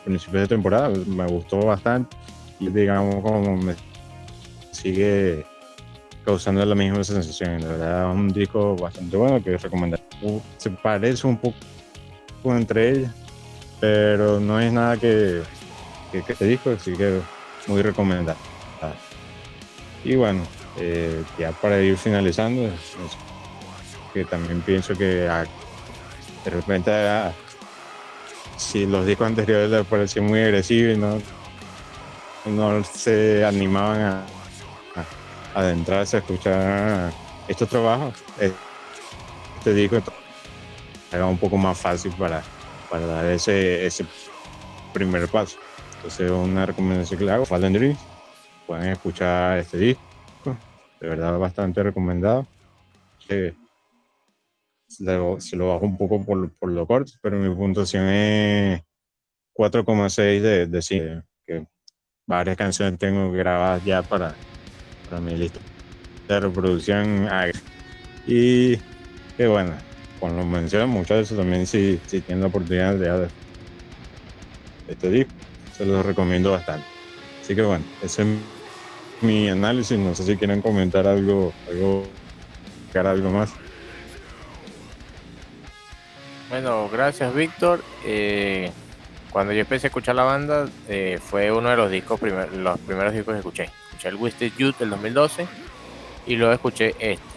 principios de temporada, me gustó bastante y digamos como me sigue causando la misma sensación. La verdad, es un disco bastante bueno que recomendar. Se parece un poco entre ellas, pero no es nada que, que, que te dijo, así que muy recomendable. Y bueno, eh, ya para ir finalizando, que también pienso que de repente si los discos anteriores les parecían muy agresivos y no, no se animaban a, adentrarse a escuchar estos trabajos, este disco era un poco más fácil para para dar ese, ese primer paso. Entonces, una recomendación que le hago, Fallen Dreams, pueden escuchar este disco. De verdad, bastante recomendado. se lo bajo un poco por, por lo corto, pero mi puntuación es 4,6 de, de 5. Que varias canciones tengo grabadas ya para, para mi lista de reproducción. Y que bueno, cuando mencionan eso también, si, si tienen la oportunidad de ver este disco, se los recomiendo bastante. Así que bueno, ese es mi análisis. No sé si quieren comentar algo, algo, algo más. Bueno, gracias Víctor. Eh, cuando yo empecé a escuchar la banda, eh, fue uno de los discos los primeros discos que escuché. Escuché el Wasted Youth del 2012 y luego escuché este.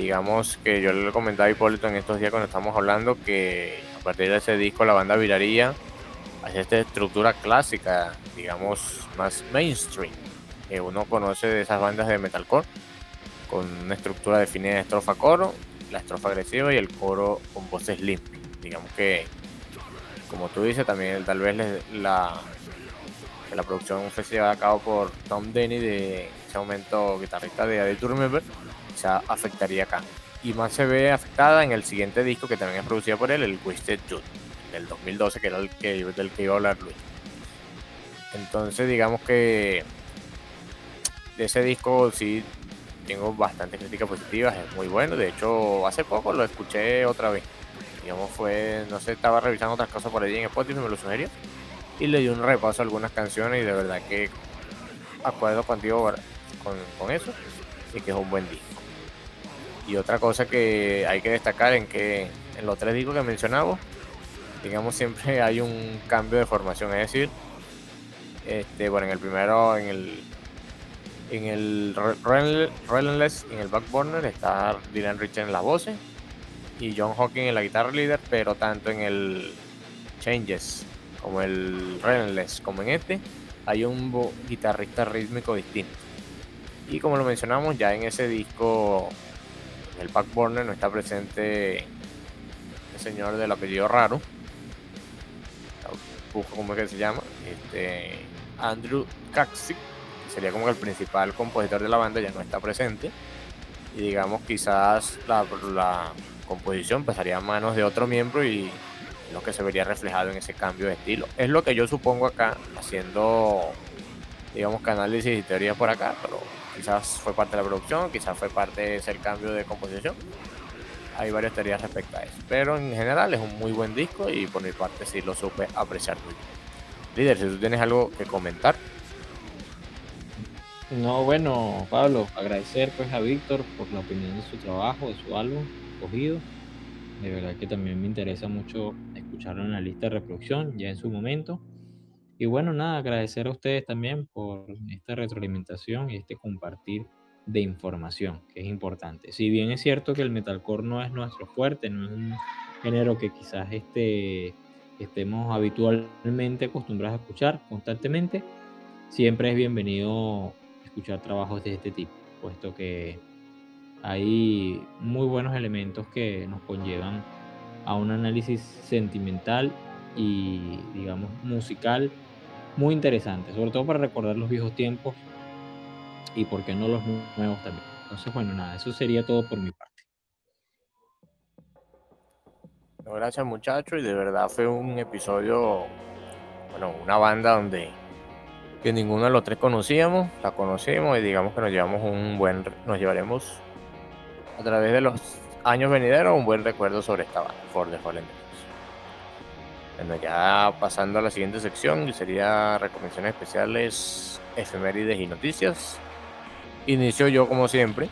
Digamos que yo le comentaba a Hipólito en estos días cuando estamos hablando que a partir de ese disco la banda viraría hacia esta estructura clásica, digamos más mainstream, que uno conoce de esas bandas de metalcore, con una estructura definida de estrofa coro, la estrofa agresiva y el coro con voces limpias. Digamos que como tú dices, también tal vez la, la producción fue llevada a cabo por Tom Denny de ese momento guitarrista de Adel to Remember, se afectaría acá. Y más se ve afectada en el siguiente disco que también es producido por él, el Wasted Youth, del 2012, que era el que, del que iba a hablar Luis. Entonces, digamos que de ese disco sí tengo bastantes críticas positivas, es muy bueno. De hecho, hace poco lo escuché otra vez digamos, fue, no sé, estaba revisando otras cosas por allí en Spotify, me lo sugirió. Y le di un repaso a algunas canciones y de verdad que acuerdo contigo con, con eso y que es un buen disco. Y otra cosa que hay que destacar en que en los tres discos que mencionamos, digamos siempre hay un cambio de formación, es decir, este, bueno, en el primero, en el en el Relentless, en el Backburner está Dylan Richard en las voces y John Hawking en la guitarra líder, pero tanto en el Changes como el Relentless como en este hay un guitarrista rítmico distinto. Y como lo mencionamos, ya en ese disco, el Backburner no está presente el señor del apellido raro, ¿cómo es que se llama? Este, Andrew Kaxic, que sería como el principal compositor de la banda, ya no está presente. Y digamos, quizás la, composición pasaría a manos de otro miembro y lo que se vería reflejado en ese cambio de estilo. Es lo que yo supongo acá, haciendo, digamos, que análisis y teorías por acá, pero quizás fue parte de la producción, quizás fue parte de ese cambio de composición. Hay varias teorías respecto a eso. Pero en general es un muy buen disco y por mi parte sí lo supe apreciar muy. Líder, si tú tienes algo que comentar. No, bueno, Pablo, agradecer pues a Víctor por la opinión de su trabajo, de su álbum cogido. De verdad que también me interesa mucho escucharlo en la lista de reproducción ya en su momento. Y bueno, nada, agradecer a ustedes también por esta retroalimentación y este compartir de información, que es importante. Si bien es cierto que el metalcore no es nuestro fuerte, no es un género que quizás este, estemos habitualmente acostumbrados a escuchar constantemente, siempre es bienvenido escuchar trabajos de este tipo, puesto que hay muy buenos elementos que nos conllevan a un análisis sentimental y, digamos, musical muy interesante, sobre todo para recordar los viejos tiempos y, por qué no, los nuevos también. Entonces, bueno, nada, eso sería todo por mi parte. Gracias muchachos y de verdad fue un episodio, bueno, una banda donde que ninguno de los tres conocíamos, la conocimos y digamos que nos llevamos un buen, nos llevaremos a través de los años venideros un buen recuerdo sobre esta banda, For the Fallen Bueno, ya pasando a la siguiente sección, sería recomendaciones especiales, efemérides y noticias. Inicio yo como siempre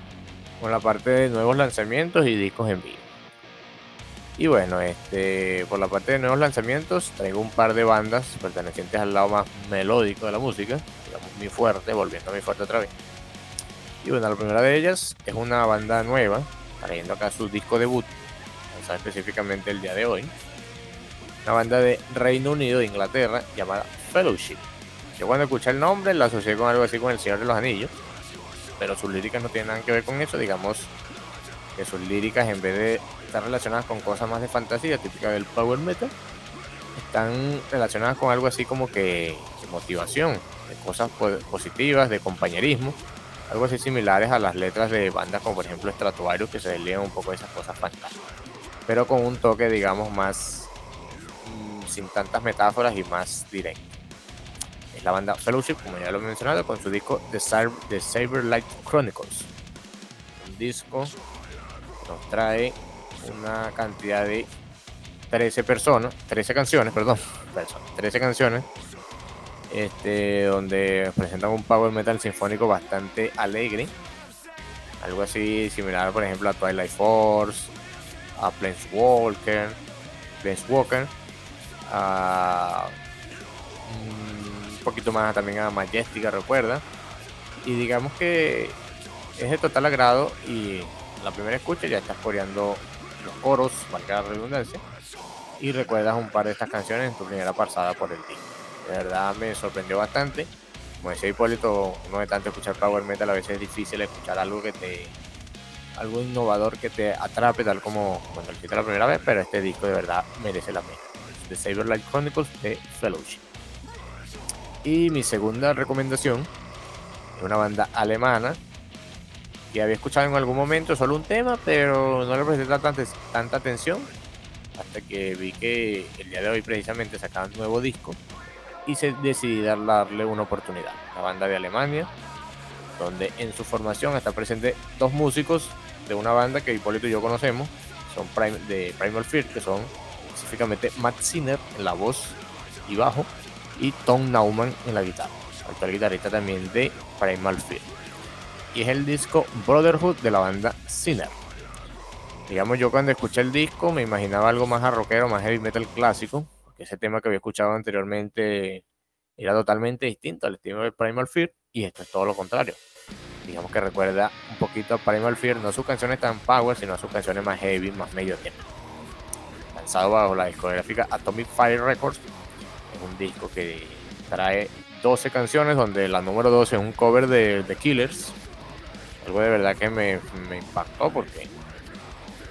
con la parte de nuevos lanzamientos y discos en vivo. Y bueno, este, por la parte de nuevos lanzamientos traigo un par de bandas pertenecientes al lado más melódico de la música, digamos muy fuerte, volviendo muy fuerte otra vez. Y bueno, la primera de ellas es una banda nueva, trayendo acá su disco debut, lanzado específicamente el día de hoy. Una banda de Reino Unido, de Inglaterra, llamada Fellowship. Yo cuando escuché el nombre la asocié con algo así con El Señor de los Anillos, pero sus líricas no tienen nada que ver con eso, digamos que sus líricas en vez de estar relacionadas con cosas más de fantasía, típica del power metal, están relacionadas con algo así como que motivación, cosas positivas, de compañerismo, algo así similares a las letras de bandas como por ejemplo Stratovarius que se desligan un poco de esas cosas fantásticas, pero con un toque digamos más sin tantas metáforas y más directo. Es la banda Fellowship, como ya lo he mencionado, con su disco The, The Saber Light Chronicles. Un disco nos trae una cantidad de 13 personas, 13 canciones, perdón, 13 canciones, este, donde presentan un power metal sinfónico bastante alegre, algo así similar, por ejemplo, a Twilight Force, a Planeswalker, Planeswalker, mm, un poquito más también a Majestica, recuerda, y digamos que es de total agrado y la primera escucha ya estás coreando los coros, valga la redundancia, y recuerdas un par de estas canciones en tu primera pasada por el disco. De verdad me sorprendió bastante. Como decía Hipólito, no de tanto escuchar power metal, a veces es difícil escuchar algo que te algo innovador que te atrape, tal como cuando lo la primera vez, pero este disco de verdad merece la pena. The Saberlight Chronicles de Fellowship. Y mi segunda recomendación es una banda alemana que había escuchado en algún momento solo un tema, pero no le presté tanta, tanta atención hasta que vi que el día de hoy precisamente sacaban un nuevo disco y se decidí darle una oportunidad. La banda de Alemania, donde en su formación está presente dos músicos de una banda que Hipólito y yo conocemos, son de Primal Fear, que son específicamente Matt Sinner en la voz y bajo y Tom Nauman en la guitarra, actual guitarrista también de Primal Fear. Y es el disco Brotherhood de la banda Sinner digamos, yo cuando escuché el disco me imaginaba algo más rockero, más heavy metal clásico, porque ese tema que había escuchado anteriormente era totalmente distinto al estilo de Primal Fear, y esto es todo lo contrario. Digamos que recuerda un poquito a Primal Fear, no a sus canciones tan power, sino a sus canciones más heavy, más medio tiempo. Lanzado bajo la discográfica Atomic Fire Records, es un disco que trae 12 canciones, donde la número 12 es un cover de The Killers. Algo de verdad que me, impactó porque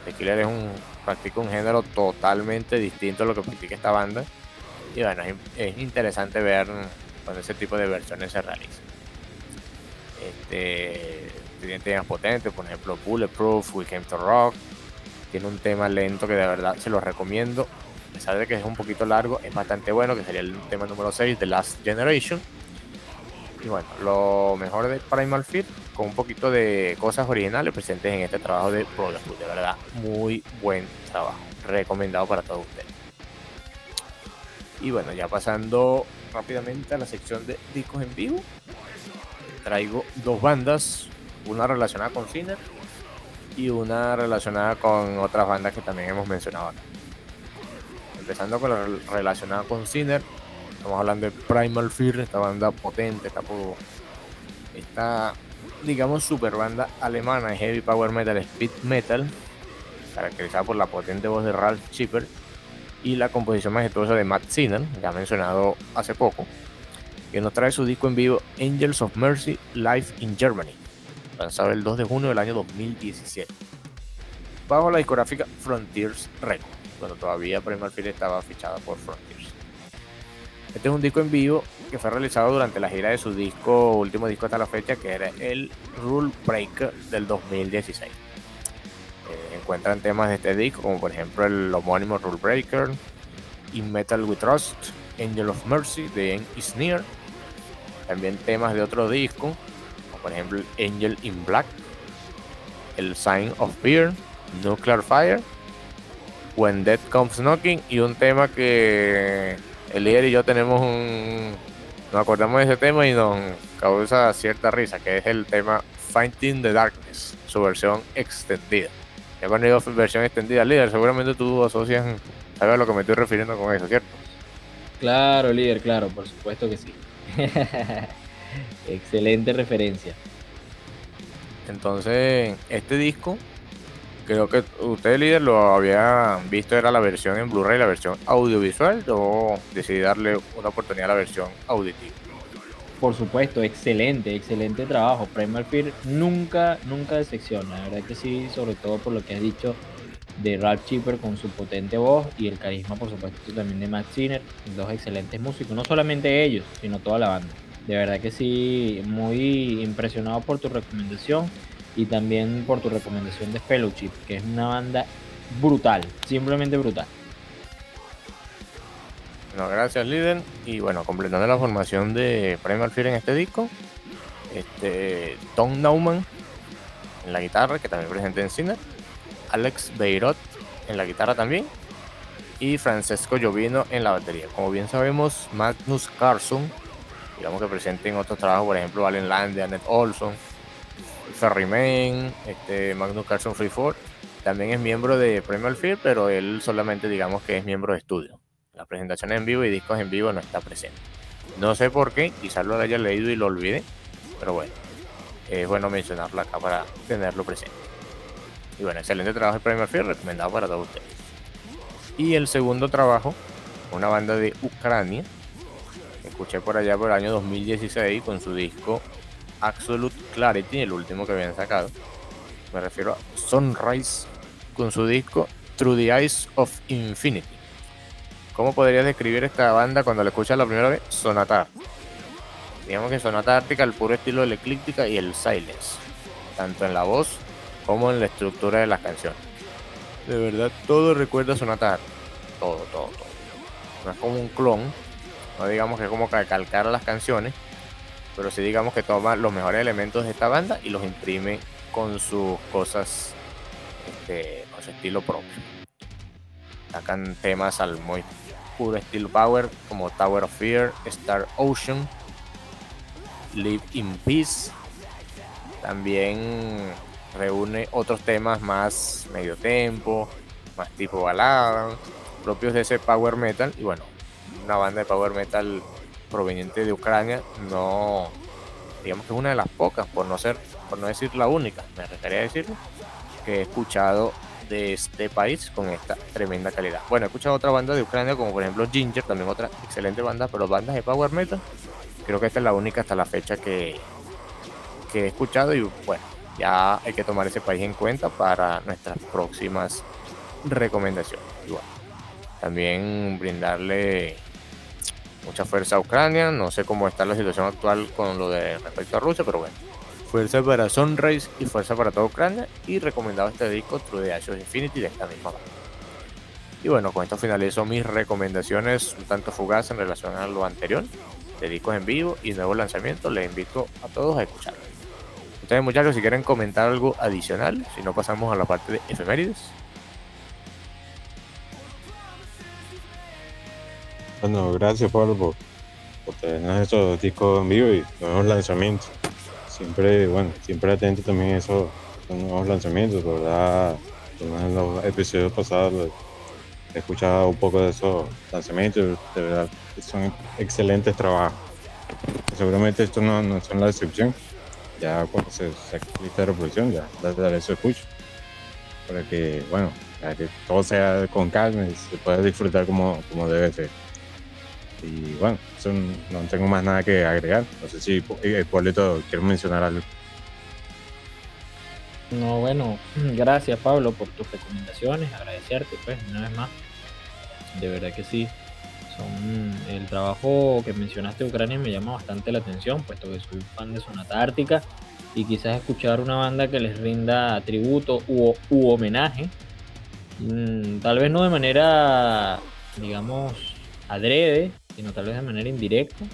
The Killer es un, practica un género totalmente distinto a lo que practica esta banda. Y bueno, es, interesante ver cuando ese tipo de versiones se realizan. Este, temas potentes, por ejemplo, Bulletproof, We Came to Rock. Tiene un tema lento que de verdad se lo recomiendo. A pesar de que es un poquito largo, es bastante bueno, que sería el tema número 6, The Last Generation. Y bueno, lo mejor de Primal Fear con un poquito de cosas originales presentes en este trabajo de Brotherhood. De verdad, muy buen trabajo. Recomendado para todos ustedes. Y bueno, ya pasando rápidamente a la sección de discos en vivo. Traigo dos bandas, una relacionada con Cine y una relacionada con otras bandas que también hemos mencionado Empezando con la relacionada con Sinner, estamos hablando de Primal Fear, esta banda potente, esta, esta digamos, super banda alemana de heavy power metal, speed metal, caracterizada por la potente voz de Ralph Schipper y la composición majestuosa de Matt Sinner, ya mencionado hace poco, que nos trae su disco en vivo Angels of Mercy Live in Germany, lanzado el 2 de junio del año 2017, bajo la discográfica Frontiers Records, cuando todavía Primal Fear estaba fichada por Frontiers. Este es un disco en vivo que fue realizado durante la gira de su disco, último disco hasta la fecha, que era el Rule Breaker del 2016. Eh, encuentran temas de este disco, como por ejemplo el homónimo Rule Breaker, In Metal We Trust, Angel of Mercy de Is Near. También temas de otro disco, por ejemplo Angel in Black, el Sign of Fear, Nuclear Fire, When Death Comes Knocking y un tema que el líder y yo tenemos un. Nos acordamos de ese tema y nos causa cierta risa, que es el tema Fighting the Darkness, su versión extendida. Ya cuando digo versión extendida, líder, seguramente tú asocias, sabes a lo que me estoy refiriendo con eso, ¿cierto? Claro, líder, claro, por supuesto que sí. Excelente referencia. Entonces, este disco creo que usted, líder, lo había visto, era la versión en Blu-ray, la versión audiovisual, o decidí darle una oportunidad a la versión auditiva. Por supuesto, excelente, excelente trabajo. Primal Fear nunca, nunca decepciona. La verdad que sí, sobre todo por lo que has dicho de Ralph Chipper con su potente voz y el carisma, por supuesto, también de Max Sinner, dos excelentes músicos. No solamente ellos, sino toda la banda. De verdad que sí, muy impresionado por tu recomendación y también por tu recomendación de Fellowship, que es una banda brutal, simplemente brutal. No, gracias, Liden. Y bueno, completando la formación de Primal Fear en este disco, este, Tom Nauman en la guitarra, que también presente en cine, Alex Beirot en la guitarra también, y Francesco Llovino en la batería. Como bien sabemos, Magnus Carlson digamos que presente en otros trabajos, por ejemplo, Allen Land, Annette Olson, Ferryman, este, Magnus Carlson Freeford. También es miembro de Primal Fear, pero él solamente digamos que es miembro de estudio. Las presentaciones en vivo y discos en vivo no está presente. No sé por qué, quizás lo haya leído y lo olvide, pero bueno, es bueno mencionarlo acá para tenerlo presente. Y bueno, excelente trabajo de Primal Fear, recomendado para todos ustedes. Y el segundo trabajo, una banda de Ucrania, escuché por allá por el año 2016 con su disco Absolute Clarity, el último que habían sacado. Me refiero a Sunrise con su disco Through the Eyes of Infinity. ¿Cómo podrías describir esta banda cuando la escuchas la primera vez? Sonatar. Digamos que Sonata Ártica, el puro estilo de la eclíptica y el silence, tanto en la voz como en la estructura de las canciones. De verdad, todo recuerda a Sonata Todo, todo, todo. No es como un clon, no digamos que es como calcar las canciones, pero sí digamos que toma los mejores elementos de esta banda y los imprime con sus cosas, este, con su estilo propio. Sacan temas al muy puro estilo power, como Tower of Fear, Star Ocean, Live in Peace. También reúne otros temas más medio tempo, más tipo balada, propios de ese power metal. Y bueno, una banda de power metal proveniente de Ucrania, no, digamos que es una de las pocas, por no ser, por no decir la única, me refería a decirlo, que he escuchado de este país con esta tremenda calidad. Bueno, he escuchado otra banda de Ucrania, como por ejemplo Ginger, también otra excelente banda, pero bandas de power metal, creo que esta es la única hasta la fecha que, que he escuchado y bueno, ya hay que tomar ese país en cuenta para nuestras próximas recomendaciones. también brindarle mucha fuerza a Ucrania. No sé cómo está la situación actual con lo de respecto a Rusia, pero bueno. Fuerza para Sunrise y fuerza para toda Ucrania. Y recomendado este disco True the Ashes Infinity de esta misma banda. Y bueno, con esto finalizo mis recomendaciones un tanto fugaces en relación a lo anterior, de discos en vivo y nuevos lanzamientos. Les invito a todos a escucharlo. Ustedes muchachos, si quieren comentar algo adicional, si no pasamos a la parte de efemérides. Bueno, gracias Pablo por, tener estos discos en vivo y nuevos lanzamientos. Siempre, bueno, siempre atento también a esos, nuevos lanzamientos, ¿verdad? En los episodios pasados he escuchado un poco de esos lanzamientos, de verdad son excelentes trabajos. Seguramente esto no, no son la excepción. Ya cuando se lista de reproducción, ya daré eso escucho. Para que, bueno, para que todo sea con calma y se pueda disfrutar como, como debe ser. Y bueno, no tengo más nada que agregar. No sé si Hipólito quiere mencionar algo. No, bueno, gracias Pablo por tus recomendaciones, agradecerte pues una vez más. De verdad que sí. Son el trabajo que mencionaste de Ucrania me llama bastante la atención, puesto que soy fan de Sonata Ártica y quizás escuchar una banda que les rinda tributo u, u homenaje. Mm, tal vez no de manera, digamos, adrede, sino tal vez de manera indirecta,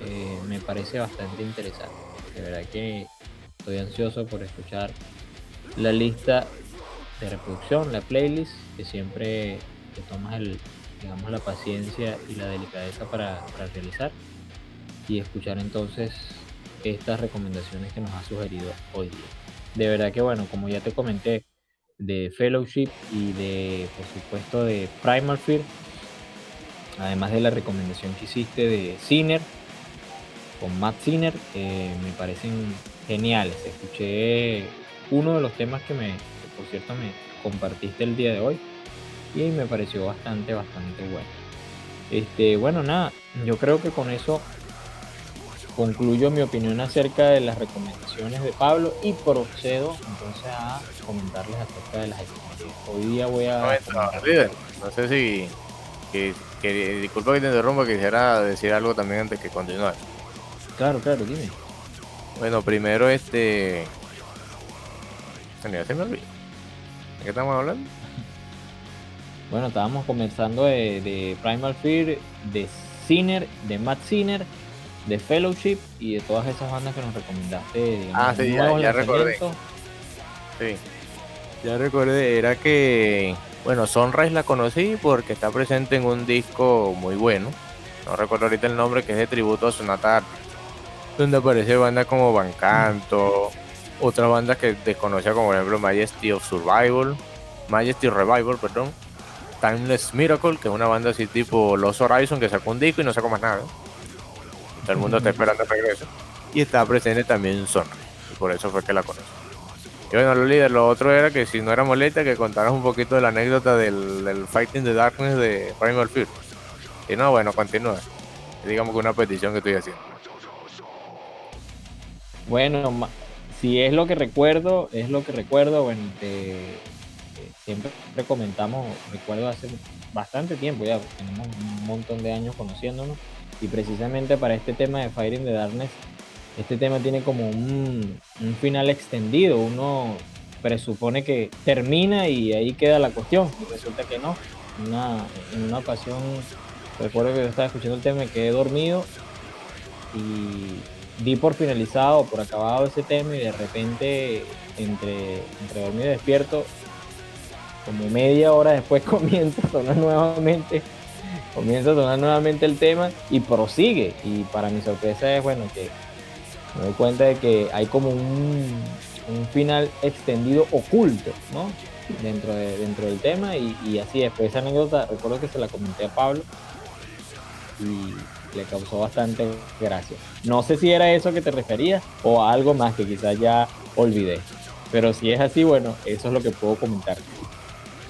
eh, me parece bastante interesante. De verdad que estoy ansioso por escuchar la lista de reproducción, la playlist, que siempre te tomas el, digamos, la paciencia y la delicadeza para, realizar y escuchar entonces estas recomendaciones que nos ha sugerido hoy día. De verdad que bueno, como ya te comenté, de Fellowship y de, por supuesto, de Primal Fear, además de la recomendación que hiciste de Sinner, con Matt Sinner, eh, me parecen geniales. Escuché uno de los temas que me, por cierto, me compartiste el día de hoy y me pareció bastante, bastante bueno. Este, bueno, nada, yo creo que con eso concluyo mi opinión acerca de las recomendaciones de Pablo y procedo entonces a comentarles acerca de las Hoy día voy a... No, sé si que, disculpa que te interrumpa, quisiera decir algo también antes que continuar. Claro, claro, dime. Bueno, primero este. Se me olvidó. ¿De qué estamos hablando? Bueno, estábamos conversando de, Primal Fear, de Sinner, de Matt Sinner, de Fellowship y de todas esas bandas que nos recomendaste. Ah, sí, ya, ya recordé. Sí, ya recordé. Era que, bueno, Sunrise la conocí porque está presente en un disco muy bueno. No recuerdo ahorita el nombre, que es de tributo a Sonata donde aparece bandas como Bancanto, otras bandas que desconocía como por ejemplo Majesty of Survival, Majesty Revival, perdón, Timeless Miracle, que es una banda así tipo Los Horizon que sacó un disco y no sacó más nada. Todo el mundo está esperando el regreso. Y está presente también Son. Y por eso fue que la conocí. Y bueno, lo lo otro era que si no era molesta, que contaras un poquito de la anécdota del, del Fighting the Darkness de Primal Fear. Y no, bueno, continúa. Digamos que una petición que estoy haciendo. Bueno, si es lo que recuerdo, es lo que recuerdo, bueno, siempre comentamos, recuerdo hace bastante tiempo ya, tenemos un montón de años conociéndonos, y precisamente para este tema de Fighting the Darkness, este tema tiene como un, final extendido, uno presupone que termina y ahí queda la cuestión, resulta que no. En una ocasión, recuerdo que yo estaba escuchando el tema, me quedé dormido y di por finalizado, por acabado ese tema y de repente entre, entre dormido y despierto, como media hora después comienza a sonar nuevamente, comienza a sonar nuevamente el tema y prosigue. Y para mi sorpresa es bueno que me doy cuenta de que hay como un, un final extendido oculto, ¿no? Dentro, de, dentro del tema y, así después esa anécdota, recuerdo que se la comenté a Pablo y le causó bastante gracia. No sé si era eso que te referías o algo más que quizás ya olvidé. Pero si es así, bueno, eso es lo que puedo comentar.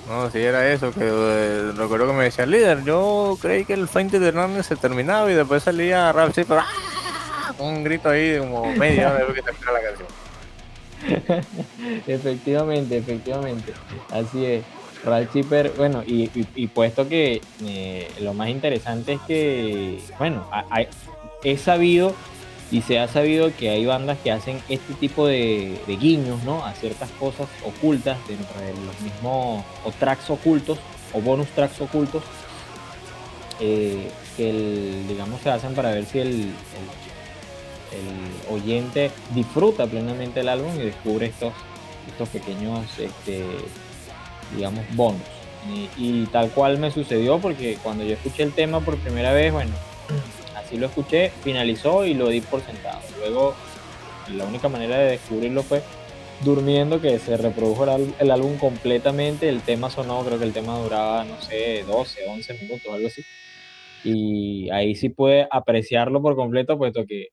No, si era eso, que eh, recuerdo que me decía el líder, yo creí que el Feinte de Hernández se terminaba y después salía Rap pero ¡ah! un grito ahí de como media hora de que termina la canción. efectivamente, efectivamente, así es. Chipper, bueno, y, puesto que eh, lo más interesante es que, bueno, he sabido y se ha sabido que hay bandas que hacen este tipo de, guiños, ¿no? A ciertas cosas ocultas dentro de los mismos, o tracks ocultos, o bonus tracks ocultos, eh, que, digamos, se hacen para ver si el, el, el, oyente disfruta plenamente el álbum y descubre estos, estos pequeños este, digamos, bonus. Y, tal cual me sucedió porque cuando yo escuché el tema por primera vez, bueno, así lo escuché, finalizó y lo di por sentado. Luego, la única manera de descubrirlo fue durmiendo, que se reprodujo el, álbum completamente. El tema sonó, creo que el tema duraba, no sé, 12, 11 minutos, algo así. Y ahí sí pude apreciarlo por completo, puesto que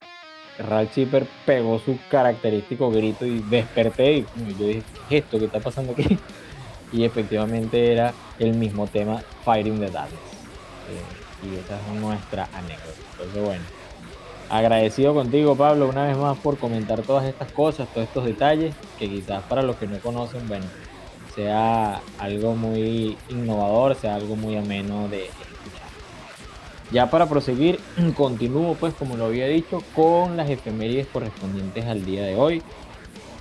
Ralph Chipper pegó su característico grito y desperté. Y yo dije, ¿qué es esto? ¿Qué está pasando aquí? y efectivamente era el mismo tema Fighting the Darkness. Eh, y esa es nuestra anécdota. Entonces, bueno, agradecido contigo, Pablo, una vez más por comentar todas estas cosas, todos estos detalles, que quizás para los que no conocen, bueno, sea algo muy innovador, sea algo muy ameno de. Ya para proseguir, continúo, pues, como lo había dicho, con las efemérides correspondientes al día de hoy.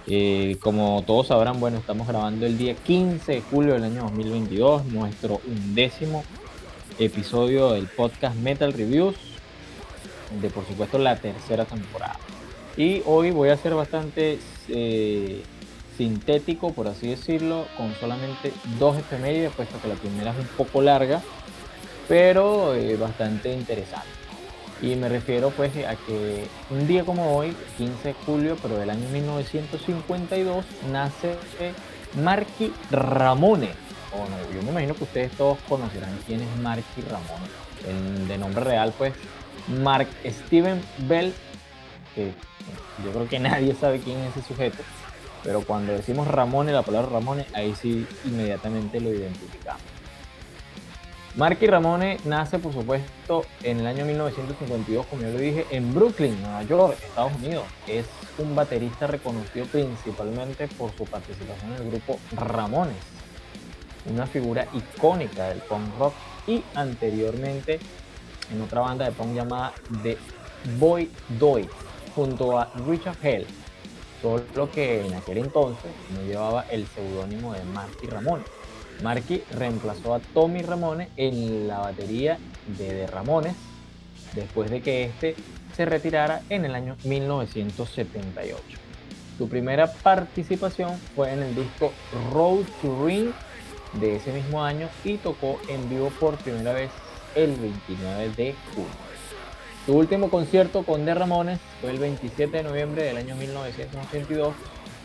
Eh, como todos sabrán, bueno, estamos grabando el día 15 de julio del año 2022, nuestro undécimo episodio del podcast Metal Reviews, de por supuesto la tercera temporada. Y hoy voy a ser bastante eh, sintético, por así decirlo, con solamente dos efemérides, puesto que la primera es un poco larga, pero eh, bastante interesante. Y me refiero pues a que un día como hoy, 15 de julio, pero del año 1952, nace Marky Ramone. O yo me imagino que ustedes todos conocerán quién es Marky Ramone. de nombre real pues Mark Steven Bell, que yo creo que nadie sabe quién es ese sujeto. Pero cuando decimos Ramone, la palabra Ramone, ahí sí inmediatamente lo identificamos. Marky Ramone nace, por supuesto, en el año 1952, como yo lo dije, en Brooklyn, Nueva York, Estados Unidos. Es un baterista reconocido principalmente por su participación en el grupo Ramones, una figura icónica del punk rock y anteriormente en otra banda de punk llamada The Boy Doy junto a Richard Hell, solo que en aquel entonces no llevaba el seudónimo de Marky Ramón. Marky reemplazó a Tommy Ramone en la batería de The Ramones después de que este se retirara en el año 1978. Su primera participación fue en el disco Road to Ring de ese mismo año y tocó en vivo por primera vez el 29 de junio. Su último concierto con The Ramones fue el 27 de noviembre del año 1982,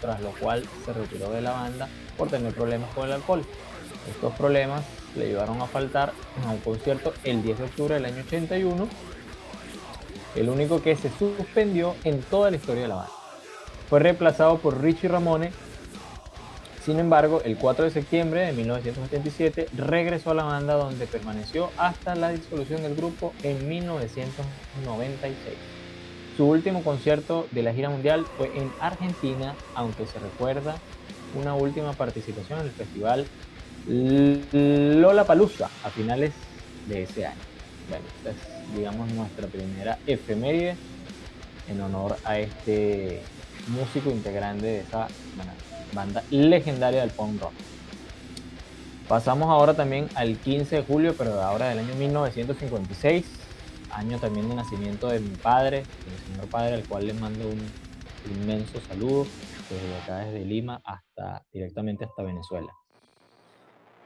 tras lo cual se retiró de la banda por tener problemas con el alcohol. Estos problemas le llevaron a faltar a un concierto el 10 de octubre del año 81, el único que se suspendió en toda la historia de la banda. Fue reemplazado por Richie Ramone. Sin embargo, el 4 de septiembre de 1977 regresó a la banda donde permaneció hasta la disolución del grupo en 1996. Su último concierto de la gira mundial fue en Argentina, aunque se recuerda una última participación en el festival Lola Palusa a finales de ese año. Bueno, esta es, digamos, nuestra primera efeméride en honor a este músico integrante de esa banda legendaria del punk rock. Pasamos ahora también al 15 de julio, pero ahora del año 1956, año también de nacimiento de mi padre, el señor padre, al cual le mando un inmenso saludo desde acá, desde Lima hasta directamente hasta Venezuela.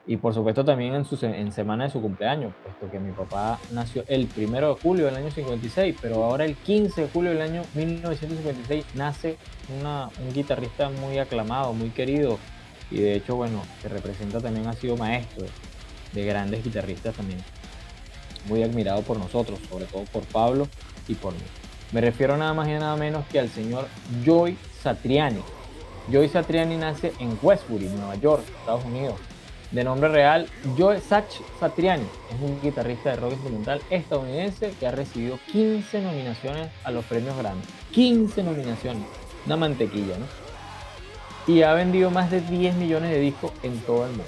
Y por supuesto también en, su, en semana de su cumpleaños, puesto que mi papá nació el primero de julio del año 56, pero ahora el 15 de julio del año 1956 nace un guitarrista muy aclamado, muy querido, y de hecho, bueno, que representa también ha sido maestro de grandes guitarristas también, muy admirado por nosotros, sobre todo por Pablo y por mí. Me refiero nada más y nada menos que al señor Joy Satriani. Joy Satriani nace en Westbury, Nueva York, Estados Unidos de nombre real, Joe Sach Satriani. Es un guitarrista de rock instrumental estadounidense que ha recibido 15 nominaciones a los premios Grammy. 15 nominaciones. Una mantequilla, ¿no? Y ha vendido más de 10 millones de discos en todo el mundo.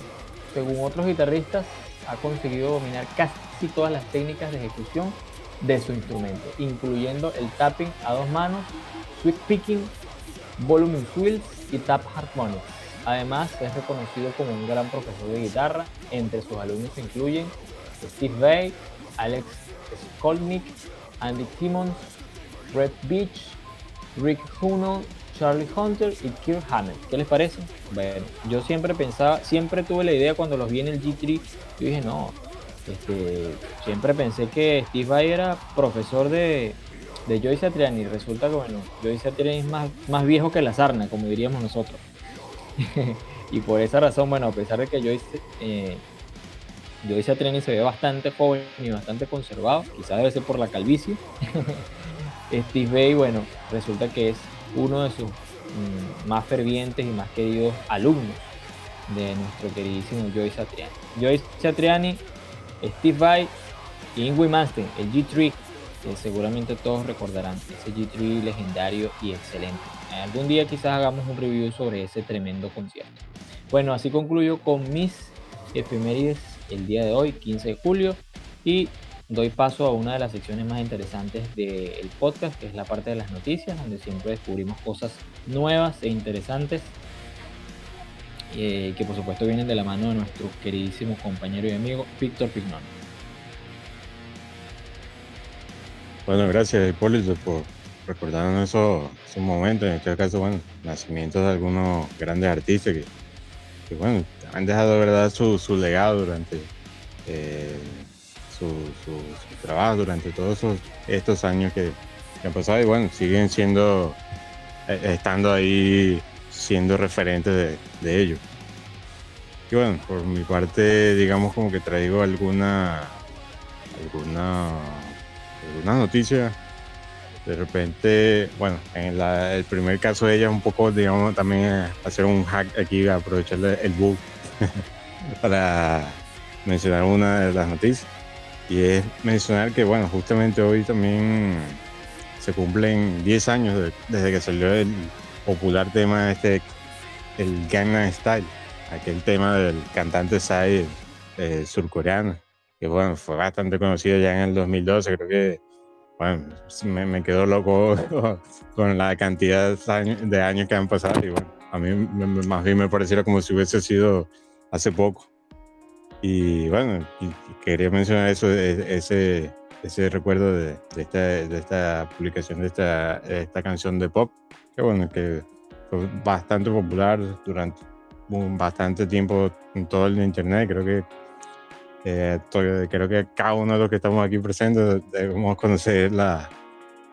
Según otros guitarristas, ha conseguido dominar casi todas las técnicas de ejecución de su instrumento, incluyendo el tapping a dos manos, sweep picking, volume swills y tap harmonics. Además, es reconocido como un gran profesor de guitarra. Entre sus alumnos se incluyen Steve Vai, Alex Skolnick, Andy Timmons, Red Beach, Rick Huno, Charlie Hunter y Kirk Hammett. ¿Qué les parece? Bueno, yo siempre pensaba, siempre tuve la idea cuando los vi en el G3, yo dije, no, este, siempre pensé que Steve Vai era profesor de, de Joyce Satriani. Resulta que, bueno, Joyce Satriani es más, más viejo que la sarna, como diríamos nosotros. y por esa razón, bueno, a pesar de que Joyce, eh, Joyce Atreni se ve bastante joven y bastante conservado, quizás debe ser por la calvicie, Steve Bay, bueno, resulta que es uno de sus mm, más fervientes y más queridos alumnos de nuestro queridísimo Joyce Satriani. Joyce Satriani, Steve Vai y Ingrid Manstein, el G3, que seguramente todos recordarán, ese G3 legendario y excelente. Algún día quizás hagamos un review sobre ese tremendo concierto. Bueno, así concluyo con mis efemérides el día de hoy, 15 de julio, y doy paso a una de las secciones más interesantes del podcast, que es la parte de las noticias, donde siempre descubrimos cosas nuevas e interesantes, eh, que por supuesto vienen de la mano de nuestro queridísimo compañero y amigo Víctor Pignón. Bueno, gracias Hipólito por recordarnos esos, esos momentos, en este caso, bueno, nacimientos de algunos grandes artistas que, bueno, han dejado de verdad su, su legado durante eh, su, su, trabajo, durante todos estos años que, han pasado y bueno, siguen siendo, eh, estando ahí siendo referentes de, de ellos. Y bueno, por mi parte, digamos como que traigo alguna, alguna, alguna noticia de repente, bueno, en el primer caso de ella un poco, digamos, también eh, hacer un hack aquí, aprovechar el bug para mencionar una de las noticias. Y es mencionar que, bueno, justamente hoy también se cumplen 10 años desde que salió el popular tema este, el Gangnam Style, aquel tema del cantante Psy eh, surcoreano, que bueno, fue bastante conocido ya en el 2012, creo que bueno, me, me quedo loco con la cantidad de años que han pasado y bueno, a mí más bien me pareciera como si hubiese sido hace poco. Y bueno, quería mencionar eso, e, ese, ese recuerdo de, esta, de esta publicación de esta, esta canción de pop, que bueno, que fue bastante popular durante un, bastante tiempo en todo el internet. Creo que eh, creo que cada uno de los que estamos aquí presentes debemos conocer la,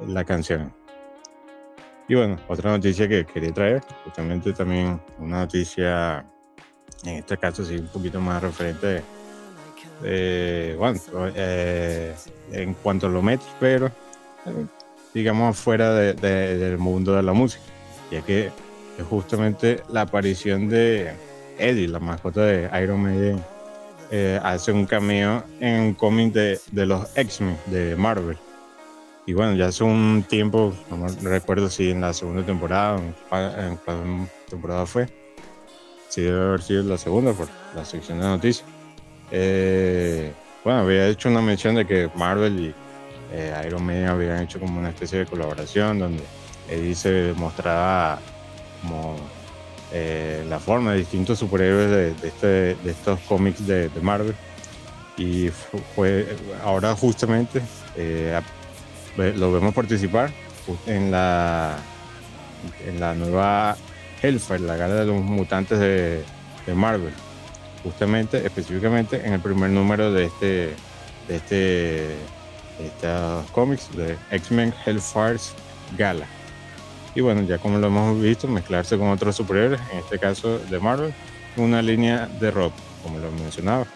la canción. Y bueno, otra noticia que quería traer, justamente también una noticia, en este caso sí, un poquito más referente, bueno, eh, en cuanto a lo metros, pero digamos fuera de, del mundo de la música, ya que es justamente la aparición de Eddie, la mascota de Iron Maiden, eh, hace un cameo en un cómic de, de los X-Men de Marvel. Y bueno, ya hace un tiempo, no recuerdo si en la segunda temporada, en cuál temporada fue, si debe haber sido la segunda por la sección de noticias. Eh, bueno, había hecho una mención de que Marvel y eh, Iron Man habían hecho como una especie de colaboración donde Eddie se mostraba como eh, la forma de distintos superhéroes de, este, estos cómics de, Marvel. Y fue ahora justamente eh, lo vemos participar en la, en la nueva Hellfire, la gala de los mutantes de, Marvel. Justamente, específicamente en el primer número de este, de este, estos cómics de X-Men Hellfire Gala. Y bueno, ya como lo hemos visto, mezclarse con otros superhéroes, en este caso de Marvel, una línea de rock, como lo mencionaba.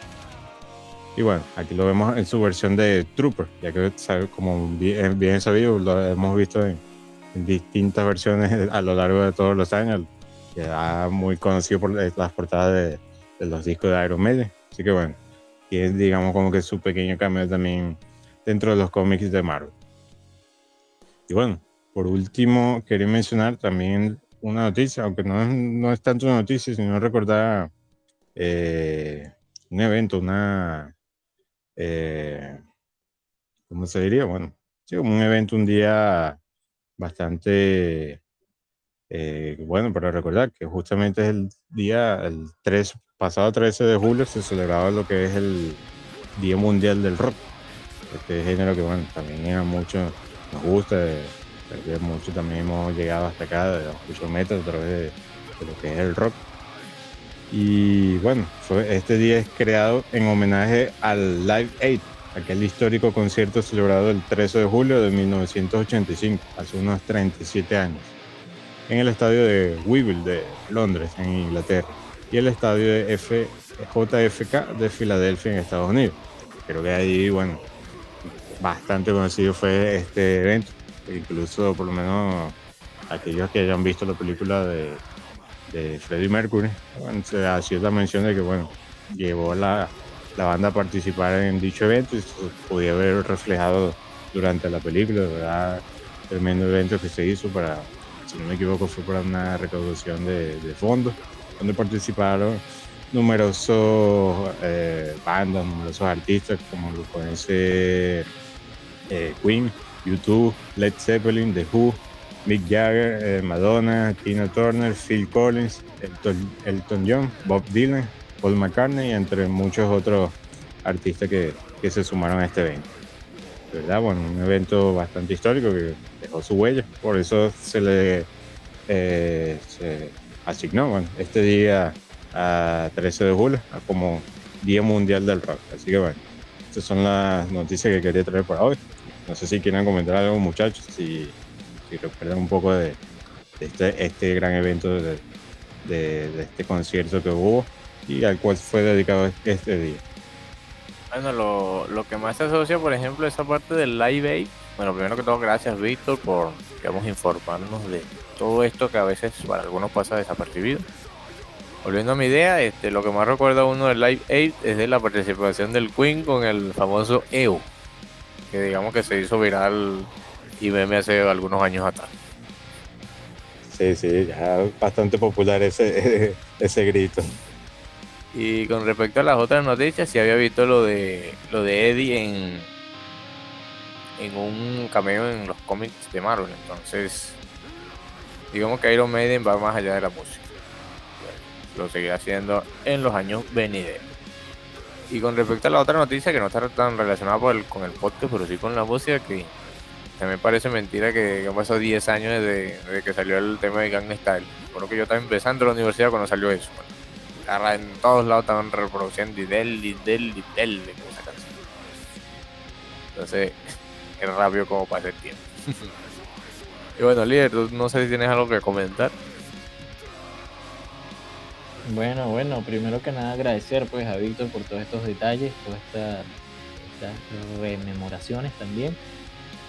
Y bueno, aquí lo vemos en su versión de Trooper, ya que como bien, bien sabido, lo hemos visto en, distintas versiones a lo largo de todos los años, ya muy conocido por las portadas de, de los discos de Iron Maiden. Así que bueno, es digamos como que su pequeño cambio también dentro de los cómics de Marvel. Y bueno, por último, quería mencionar también una noticia, aunque no, no es tanto una noticia, sino recordar eh, un evento, una... Eh, ¿Cómo se diría? Bueno, sí, un evento, un día bastante eh, bueno para recordar, que justamente es el día, el 3, pasado 13 de julio, se celebraba lo que es el Día Mundial del Rock. Este género que, bueno, también a muchos nos gusta mucho también hemos llegado hasta acá, de los metros, a través de, lo que es el rock. Y bueno, este día es creado en homenaje al Live Aid, aquel histórico concierto celebrado el 13 de julio de 1985, hace unos 37 años, en el estadio de Weevil de Londres, en Inglaterra, y el estadio de JFK de Filadelfia, en Estados Unidos. Creo que ahí, bueno, bastante conocido fue este evento incluso por lo menos aquellos que hayan visto la película de, de Freddie Mercury, se ha sido la mención de que, bueno, llevó la, la banda a participar en dicho evento y se podía ver reflejado durante la película, ¿verdad? Tremendo evento que se hizo para, si no me equivoco, fue para una recaudación de, fondos, donde participaron numerosos eh, bandas, numerosos artistas, como lo pueden eh, Queen, YouTube, Led Zeppelin, The Who, Mick Jagger, eh, Madonna, Tina Turner, Phil Collins, Elton, John, Bob Dylan, Paul McCartney, entre muchos otros artistas que, que se sumaron a este evento. ¿Verdad? Bueno, un evento bastante histórico que dejó su huella, por eso se le eh, asignó bueno, este día a 13 de julio como Día Mundial del Rock. Así que bueno, estas son las noticias que quería traer para hoy. No sé si quieren comentar algo, muchachos, si, recuerdan un poco de, este, este, gran evento de, este concierto que hubo y al cual fue dedicado este día. Bueno, lo, que más se asocia, por ejemplo, esa parte del Live Aid. Bueno, primero que todo, gracias, Víctor, por, digamos, informarnos de todo esto que a veces para algunos pasa desapercibido. Volviendo a mi idea, este, lo que más recuerda uno del Live Aid es de la participación del Queen con el famoso EO que digamos que se hizo viral y meme hace algunos años atrás. Sí, sí, ya bastante popular ese, ese grito. Y con respecto a las otras noticias, si había visto lo de lo de Eddie en en un cameo en los cómics de Marvel. Entonces, digamos que Iron Maiden va más allá de la música. Lo seguirá haciendo en los años venideros. Y con respecto a la otra noticia, que no está tan relacionada con el podcast, pero sí con la música, que también parece mentira que, han pasado 10 años desde, que salió el tema de Gang Style. Bueno, que yo estaba empezando la universidad cuando salió eso. en todos lados estaban reproduciendo Didel, Didel, Didel de esa canción. Entonces, es rápido como pasa el tiempo. y bueno, líder, no sé si tienes algo que comentar. Bueno, bueno, primero que nada agradecer pues a Víctor por todos estos detalles, todas estas, rememoraciones también.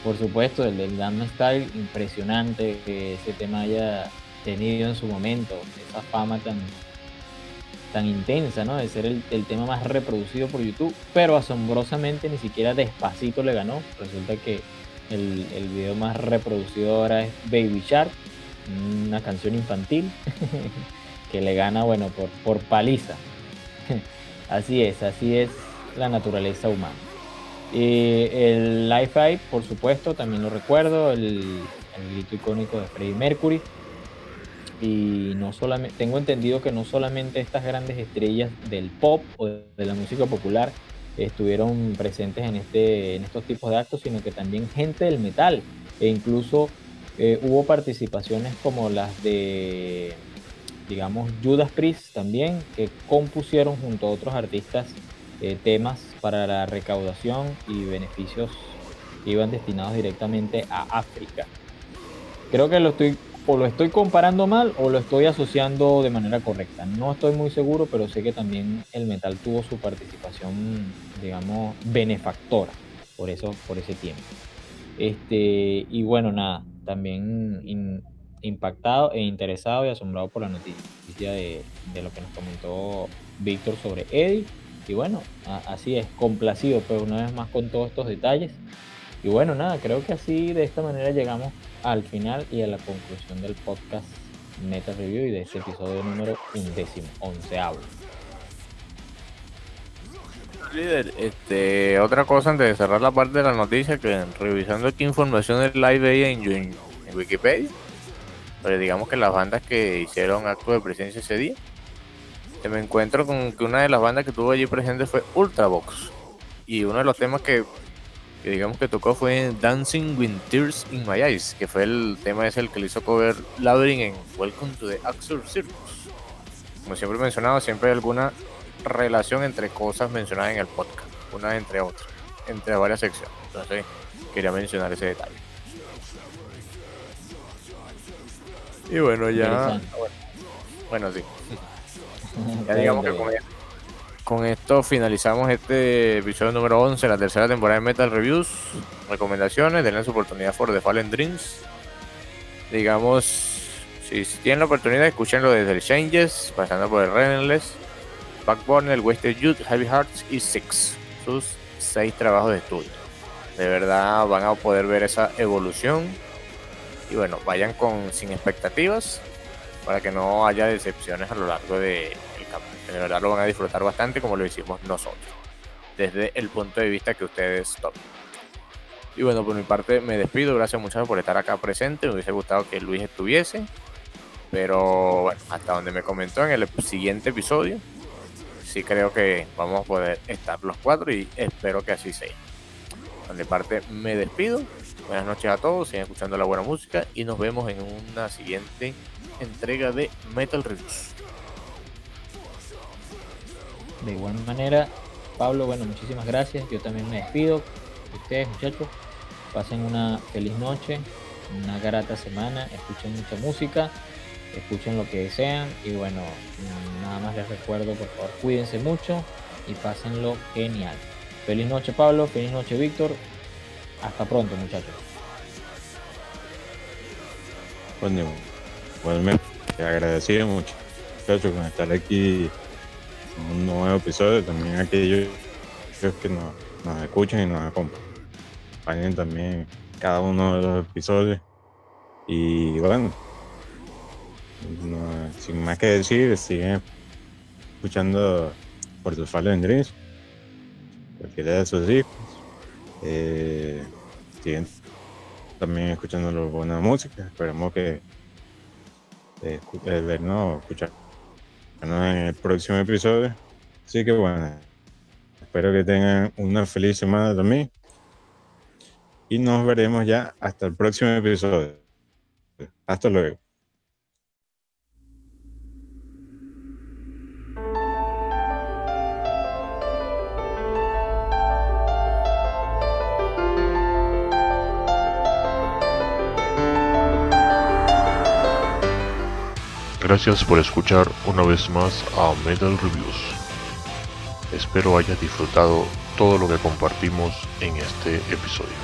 Por supuesto, el del Gangnam Style, impresionante que ese tema haya tenido en su momento, esa fama tan, tan intensa, ¿no? De ser el, el, tema más reproducido por YouTube, pero asombrosamente ni siquiera despacito le ganó. Resulta que el, el video más reproducido ahora es Baby Shark, una canción infantil. que le gana, bueno, por, por paliza. así es, así es la naturaleza humana. Y el Life por supuesto, también lo recuerdo, el, el grito icónico de Freddie Mercury. Y no solamente, tengo entendido que no solamente estas grandes estrellas del pop o de la música popular estuvieron presentes en, este, en estos tipos de actos, sino que también gente del metal. E incluso eh, hubo participaciones como las de digamos, Judas Priest también, que compusieron junto a otros artistas eh, temas para la recaudación y beneficios que iban destinados directamente a África. Creo que lo estoy o lo estoy comparando mal o lo estoy asociando de manera correcta. No estoy muy seguro, pero sé que también el metal tuvo su participación, digamos, benefactora por eso, por ese tiempo. Este, y bueno, nada, también impactado e interesado y asombrado por la noticia de, lo que nos comentó Víctor sobre Eddie. Y bueno, así es, complacido, pero una vez más con todos estos detalles. Y bueno, nada, creo que así de esta manera llegamos al final y a la conclusión del podcast Meta Review y de este episodio número undécimo, onceavo. Líder, este, otra cosa antes de cerrar la parte de la noticia, que revisando aquí información del live en, en Wikipedia, pero digamos que las bandas que hicieron acto de presencia ese día, me encuentro con que una de las bandas que estuvo allí presente fue Ultravox. Y uno de los temas que, digamos que tocó fue Dancing with Tears in My Eyes, que fue el tema ese el que le hizo cover Labyrinth en Welcome to the Axel Circus. Como siempre he mencionado, siempre hay alguna relación entre cosas mencionadas en el podcast, unas entre otras, entre varias secciones. Entonces quería mencionar ese detalle. Y bueno, ya. Bueno, sí. ya digamos que con, esto finalizamos este episodio número 11, la tercera temporada de Metal Reviews. Recomendaciones, denle su oportunidad por The Fallen Dreams. Digamos, si, tienen la oportunidad, escúchenlo desde el Changes, pasando por el Relentless, Backbone, el Wasted Youth, Heavy Hearts y Six. Sus seis trabajos de estudio. De verdad van a poder ver esa evolución y bueno, vayan con sin expectativas para que no haya decepciones a lo largo del camino. De verdad lo van a disfrutar bastante como lo hicimos nosotros, desde el punto de vista que ustedes tomen. Y bueno, por mi parte me despido, gracias muchachos por estar acá presente, me hubiese gustado que Luis estuviese, pero bueno, hasta donde me comentó en el siguiente episodio, sí creo que vamos a poder estar los cuatro y espero que así sea. Por mi parte me despido, Buenas noches a todos, sigan escuchando la buena música y nos vemos en una siguiente entrega de Metal Reviews. De igual manera, Pablo, bueno, muchísimas gracias. Yo también me despido. Ustedes, muchachos, pasen una feliz noche, una grata semana, escuchen mucha música, escuchen lo que desean y bueno, nada más les recuerdo, por favor, cuídense mucho y pásenlo genial. Feliz noche Pablo, feliz noche Víctor, hasta pronto, muchachos. Bueno, igualmente, te agradecido mucho, muchachos, con estar aquí en un nuevo episodio. También aquellos que nos, nos escuchan y nos acompañan también cada uno de los episodios. Y bueno, sin más que decir, siguen escuchando por tus Fallen Dreams, cualquiera de sus hijos. Eh, siguen también escuchando buena música. Esperemos que eh, vernos, escuchar en el próximo episodio. Así que bueno, espero que tengan una feliz semana también. Y nos veremos ya hasta el próximo episodio. Hasta luego. Gracias por escuchar una vez más a Metal Reviews. Espero hayas disfrutado todo lo que compartimos en este episodio.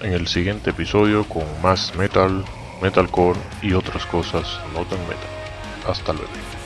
En el siguiente episodio con más metal, metalcore y otras cosas no tan metal. Hasta luego.